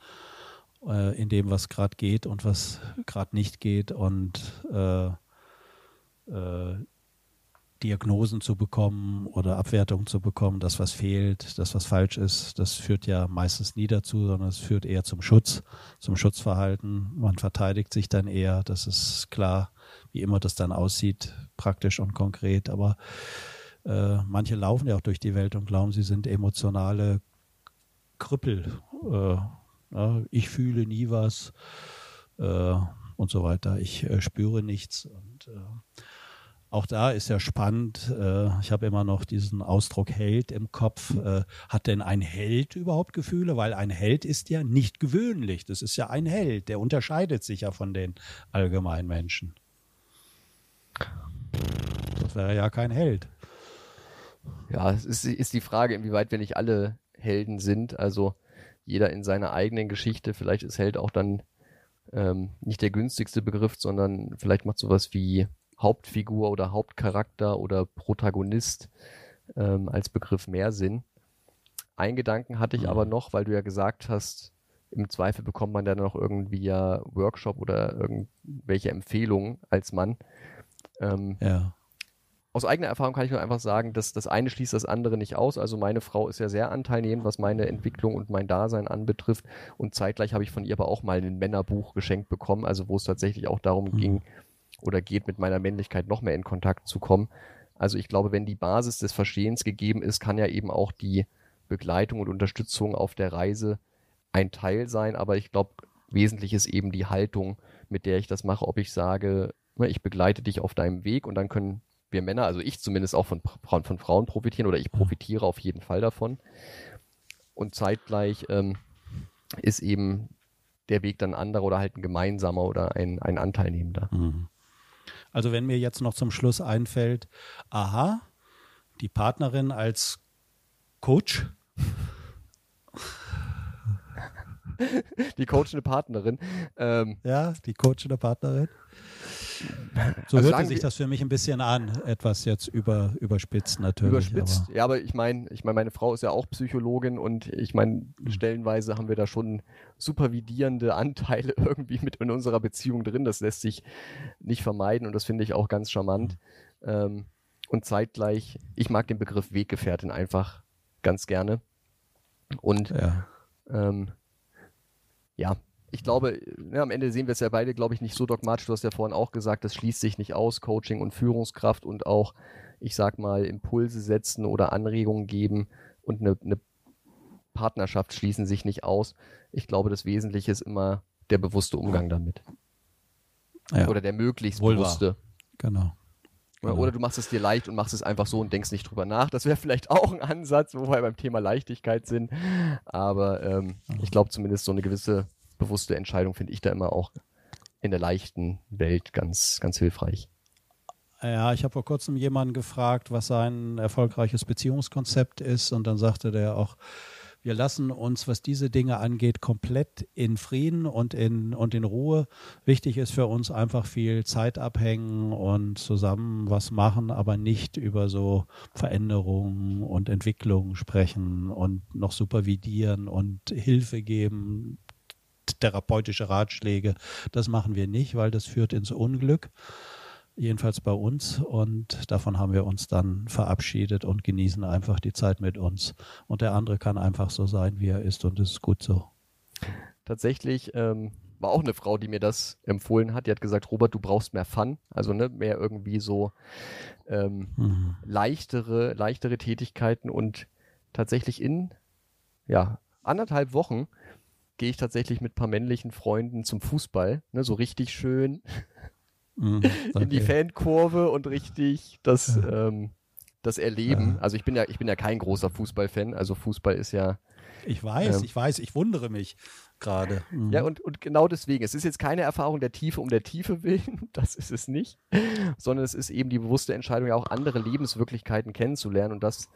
äh, in dem, was gerade geht und was gerade nicht geht und äh, äh, Diagnosen zu bekommen oder Abwertungen zu bekommen, das was fehlt, das was falsch ist, das führt ja meistens nie dazu, sondern es führt eher zum Schutz, zum Schutzverhalten. Man verteidigt sich dann eher, das ist klar, wie immer das dann aussieht, praktisch und konkret. Aber äh, manche laufen ja auch durch die Welt und glauben, sie sind emotionale Krüppel. Äh, ja, ich fühle nie was äh, und so weiter. Ich äh, spüre nichts und äh, auch da ist ja spannend, äh, ich habe immer noch diesen Ausdruck Held im Kopf. Äh, hat denn ein Held überhaupt Gefühle? Weil ein Held ist ja nicht gewöhnlich. Das ist ja ein Held, der unterscheidet sich ja von den allgemeinen Menschen. Das wäre ja kein Held. Ja, es ist, ist die Frage, inwieweit wir nicht alle Helden sind. Also jeder in seiner eigenen Geschichte. Vielleicht ist Held auch dann ähm, nicht der günstigste Begriff, sondern vielleicht macht sowas wie Hauptfigur oder Hauptcharakter oder Protagonist ähm, als Begriff mehr Sinn. Ein Gedanken hatte ich mhm. aber noch, weil du ja gesagt hast, im Zweifel bekommt man dann noch irgendwie ja Workshop oder irgendwelche Empfehlungen als Mann. Ähm, ja. Aus eigener Erfahrung kann ich nur einfach sagen, dass das eine schließt das andere nicht aus. Also meine Frau ist ja sehr anteilnehmend, was meine Entwicklung und mein Dasein anbetrifft. Und zeitgleich habe ich von ihr aber auch mal ein Männerbuch geschenkt bekommen, also wo es tatsächlich auch darum mhm. ging, oder geht, mit meiner Männlichkeit noch mehr in Kontakt zu kommen. Also ich glaube, wenn die Basis des Verstehens gegeben ist, kann ja eben auch die Begleitung und Unterstützung auf der Reise ein Teil sein. Aber ich glaube, wesentlich ist eben die Haltung, mit der ich das mache, ob ich sage, ne, ich begleite dich auf deinem Weg und dann können wir Männer, also ich zumindest auch von, von Frauen profitieren oder ich profitiere auf jeden Fall davon. Und zeitgleich ähm, ist eben der Weg dann anderer oder halt ein gemeinsamer oder ein, ein Anteilnehmender. Mhm. Also wenn mir jetzt noch zum Schluss einfällt, aha, die Partnerin als Coach. Die coachende Partnerin. Ähm, ja, die coachende Partnerin. So also hörte sich das für mich ein bisschen an, etwas jetzt über, überspitzt natürlich. Überspitzt, aber. ja, aber ich meine, ich meine, meine Frau ist ja auch Psychologin und ich meine, mhm. stellenweise haben wir da schon supervidierende Anteile irgendwie mit in unserer Beziehung drin. Das lässt sich nicht vermeiden und das finde ich auch ganz charmant. Mhm. Ähm, und zeitgleich, ich mag den Begriff Weggefährtin einfach ganz gerne. Und ja, ähm, ja ich glaube, ne, am Ende sehen wir es ja beide, glaube ich, nicht so dogmatisch. Du hast ja vorhin auch gesagt, das schließt sich nicht aus, Coaching und Führungskraft und auch, ich sag mal, Impulse setzen oder Anregungen geben und eine, eine Partnerschaft schließen sich nicht aus. Ich glaube, das Wesentliche ist immer der bewusste Umgang damit. Ja. Oder der möglichst Wohl bewusste. Genau. Genau. Oder du machst es dir leicht und machst es einfach so und denkst nicht drüber nach. Das wäre vielleicht auch ein Ansatz, wo wir beim Thema Leichtigkeit sind. Aber ähm, ich glaube zumindest so eine gewisse bewusste Entscheidung finde ich da immer auch in der leichten Welt ganz, ganz hilfreich. Ja, ich habe vor kurzem jemanden gefragt, was sein erfolgreiches Beziehungskonzept ist und dann sagte der auch, wir lassen uns, was diese Dinge angeht, komplett in Frieden und in, und in Ruhe. Wichtig ist für uns einfach viel Zeit abhängen und zusammen was machen, aber nicht über so Veränderungen und Entwicklungen sprechen und noch supervidieren und Hilfe geben, therapeutische Ratschläge. Das machen wir nicht, weil das führt ins Unglück. Jedenfalls bei uns. Und davon haben wir uns dann verabschiedet und genießen einfach die Zeit mit uns. Und der andere kann einfach so sein, wie er ist. Und es ist gut so. Tatsächlich ähm, war auch eine Frau, die mir das empfohlen hat. Die hat gesagt, Robert, du brauchst mehr Fun. Also ne, mehr irgendwie so ähm, mhm. leichtere, leichtere Tätigkeiten und tatsächlich in ja, anderthalb Wochen gehe ich tatsächlich mit ein paar männlichen Freunden zum Fußball, ne, so richtig schön mm, in die Fankurve und richtig das, ähm, das Erleben. Also ich bin ja, ich bin ja kein großer Fußballfan, also Fußball ist ja. Ich weiß, ähm, ich weiß, ich wundere mich gerade. Mhm. Ja, und, und genau deswegen. Es ist jetzt keine Erfahrung der Tiefe um der Tiefe willen, das ist es nicht, sondern es ist eben die bewusste Entscheidung, ja auch andere Lebenswirklichkeiten kennenzulernen und das,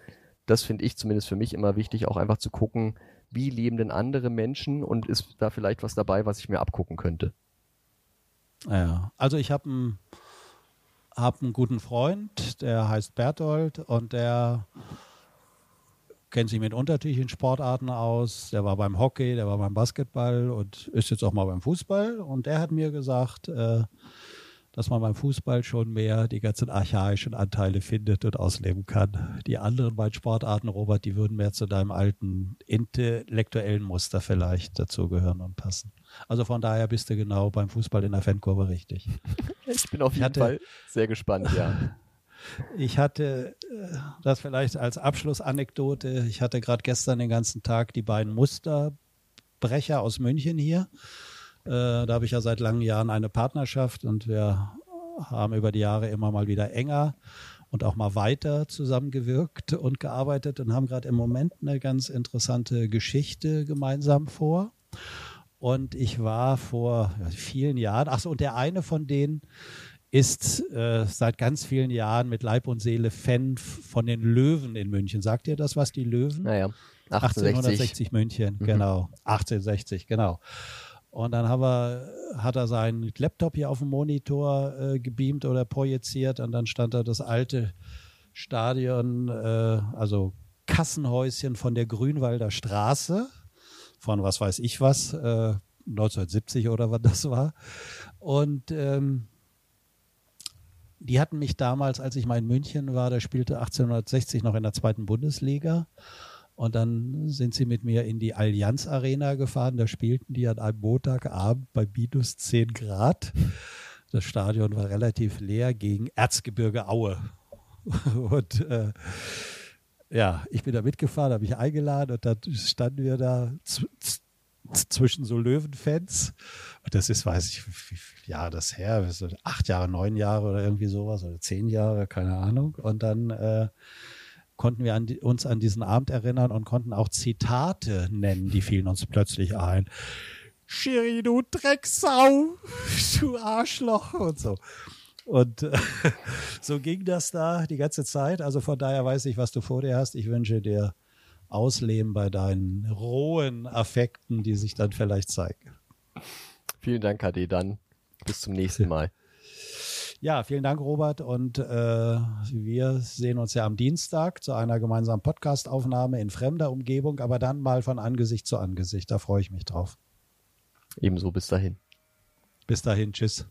das finde ich zumindest für mich immer wichtig, auch einfach zu gucken, wie leben denn andere Menschen und ist da vielleicht was dabei, was ich mir abgucken könnte? Ja, also ich habe ein habe einen guten Freund, der heißt Berthold und der kennt sich mit unterschiedlichen Sportarten aus. Der war beim Hockey, der war beim Basketball und ist jetzt auch mal beim Fußball. Und der hat mir gesagt, äh, dass man beim Fußball schon mehr die ganzen archaischen Anteile findet und ausleben kann. Die anderen beiden Sportarten, Robert, die würden mehr zu deinem alten intellektuellen Muster vielleicht dazugehören und passen. Also von daher bist du genau beim Fußball in der Fankurve richtig. Ich bin auf jeden hatte, Fall sehr gespannt, ja. Ich hatte äh, das vielleicht als Abschlussanekdote. Ich hatte gerade gestern den ganzen Tag die beiden Musterbrecher aus München hier. Äh, da habe ich ja seit langen Jahren eine Partnerschaft und wir haben über die Jahre immer mal wieder enger und auch mal weiter zusammengewirkt und gearbeitet und haben gerade im Moment eine ganz interessante Geschichte gemeinsam vor. Und ich war vor vielen Jahren, ach so, und der eine von denen ist äh, seit ganz vielen Jahren mit Leib und Seele Fan von den Löwen in München. Sagt ihr das was, die Löwen? Naja, 1860 München, mhm. genau. 1860, genau. Und dann wir, hat er seinen Laptop hier auf dem Monitor äh, gebeamt oder projiziert und dann stand da das alte Stadion, äh, also Kassenhäuschen von der Grünwalder Straße, von was weiß ich was, äh, 1970 oder was das war. Und ähm, die hatten mich damals, als ich mal in München war, da spielte 1860 noch in der zweiten Bundesliga. Und dann sind sie mit mir in die Allianz Arena gefahren. Da spielten die an einem Montagabend bei minus 10 Grad. Das Stadion war relativ leer gegen Erzgebirge Aue. Und äh, ja, ich bin da mitgefahren, habe mich eingeladen und dann standen wir da zwischen so Löwenfans. Und das ist, weiß ich, wie viele Jahre das her, acht Jahre, neun Jahre oder irgendwie sowas oder zehn Jahre, keine Ahnung. Und dann äh, konnten wir an die, uns an diesen Abend erinnern und konnten auch Zitate nennen, die fielen uns plötzlich ein. Schiri, du Drecksau, du Arschloch und so. Und äh, so ging das da die ganze Zeit. Also von daher weiß ich, was du vor dir hast. Ich wünsche dir ausleben bei deinen rohen Affekten, die sich dann vielleicht zeigen. Vielen Dank, KD. Dann bis zum nächsten Mal. Ja, vielen Dank, Robert. Und äh, wir sehen uns ja am Dienstag zu einer gemeinsamen Podcastaufnahme in fremder Umgebung, aber dann mal von Angesicht zu Angesicht. Da freue ich mich drauf. Ebenso bis dahin. Bis dahin, tschüss.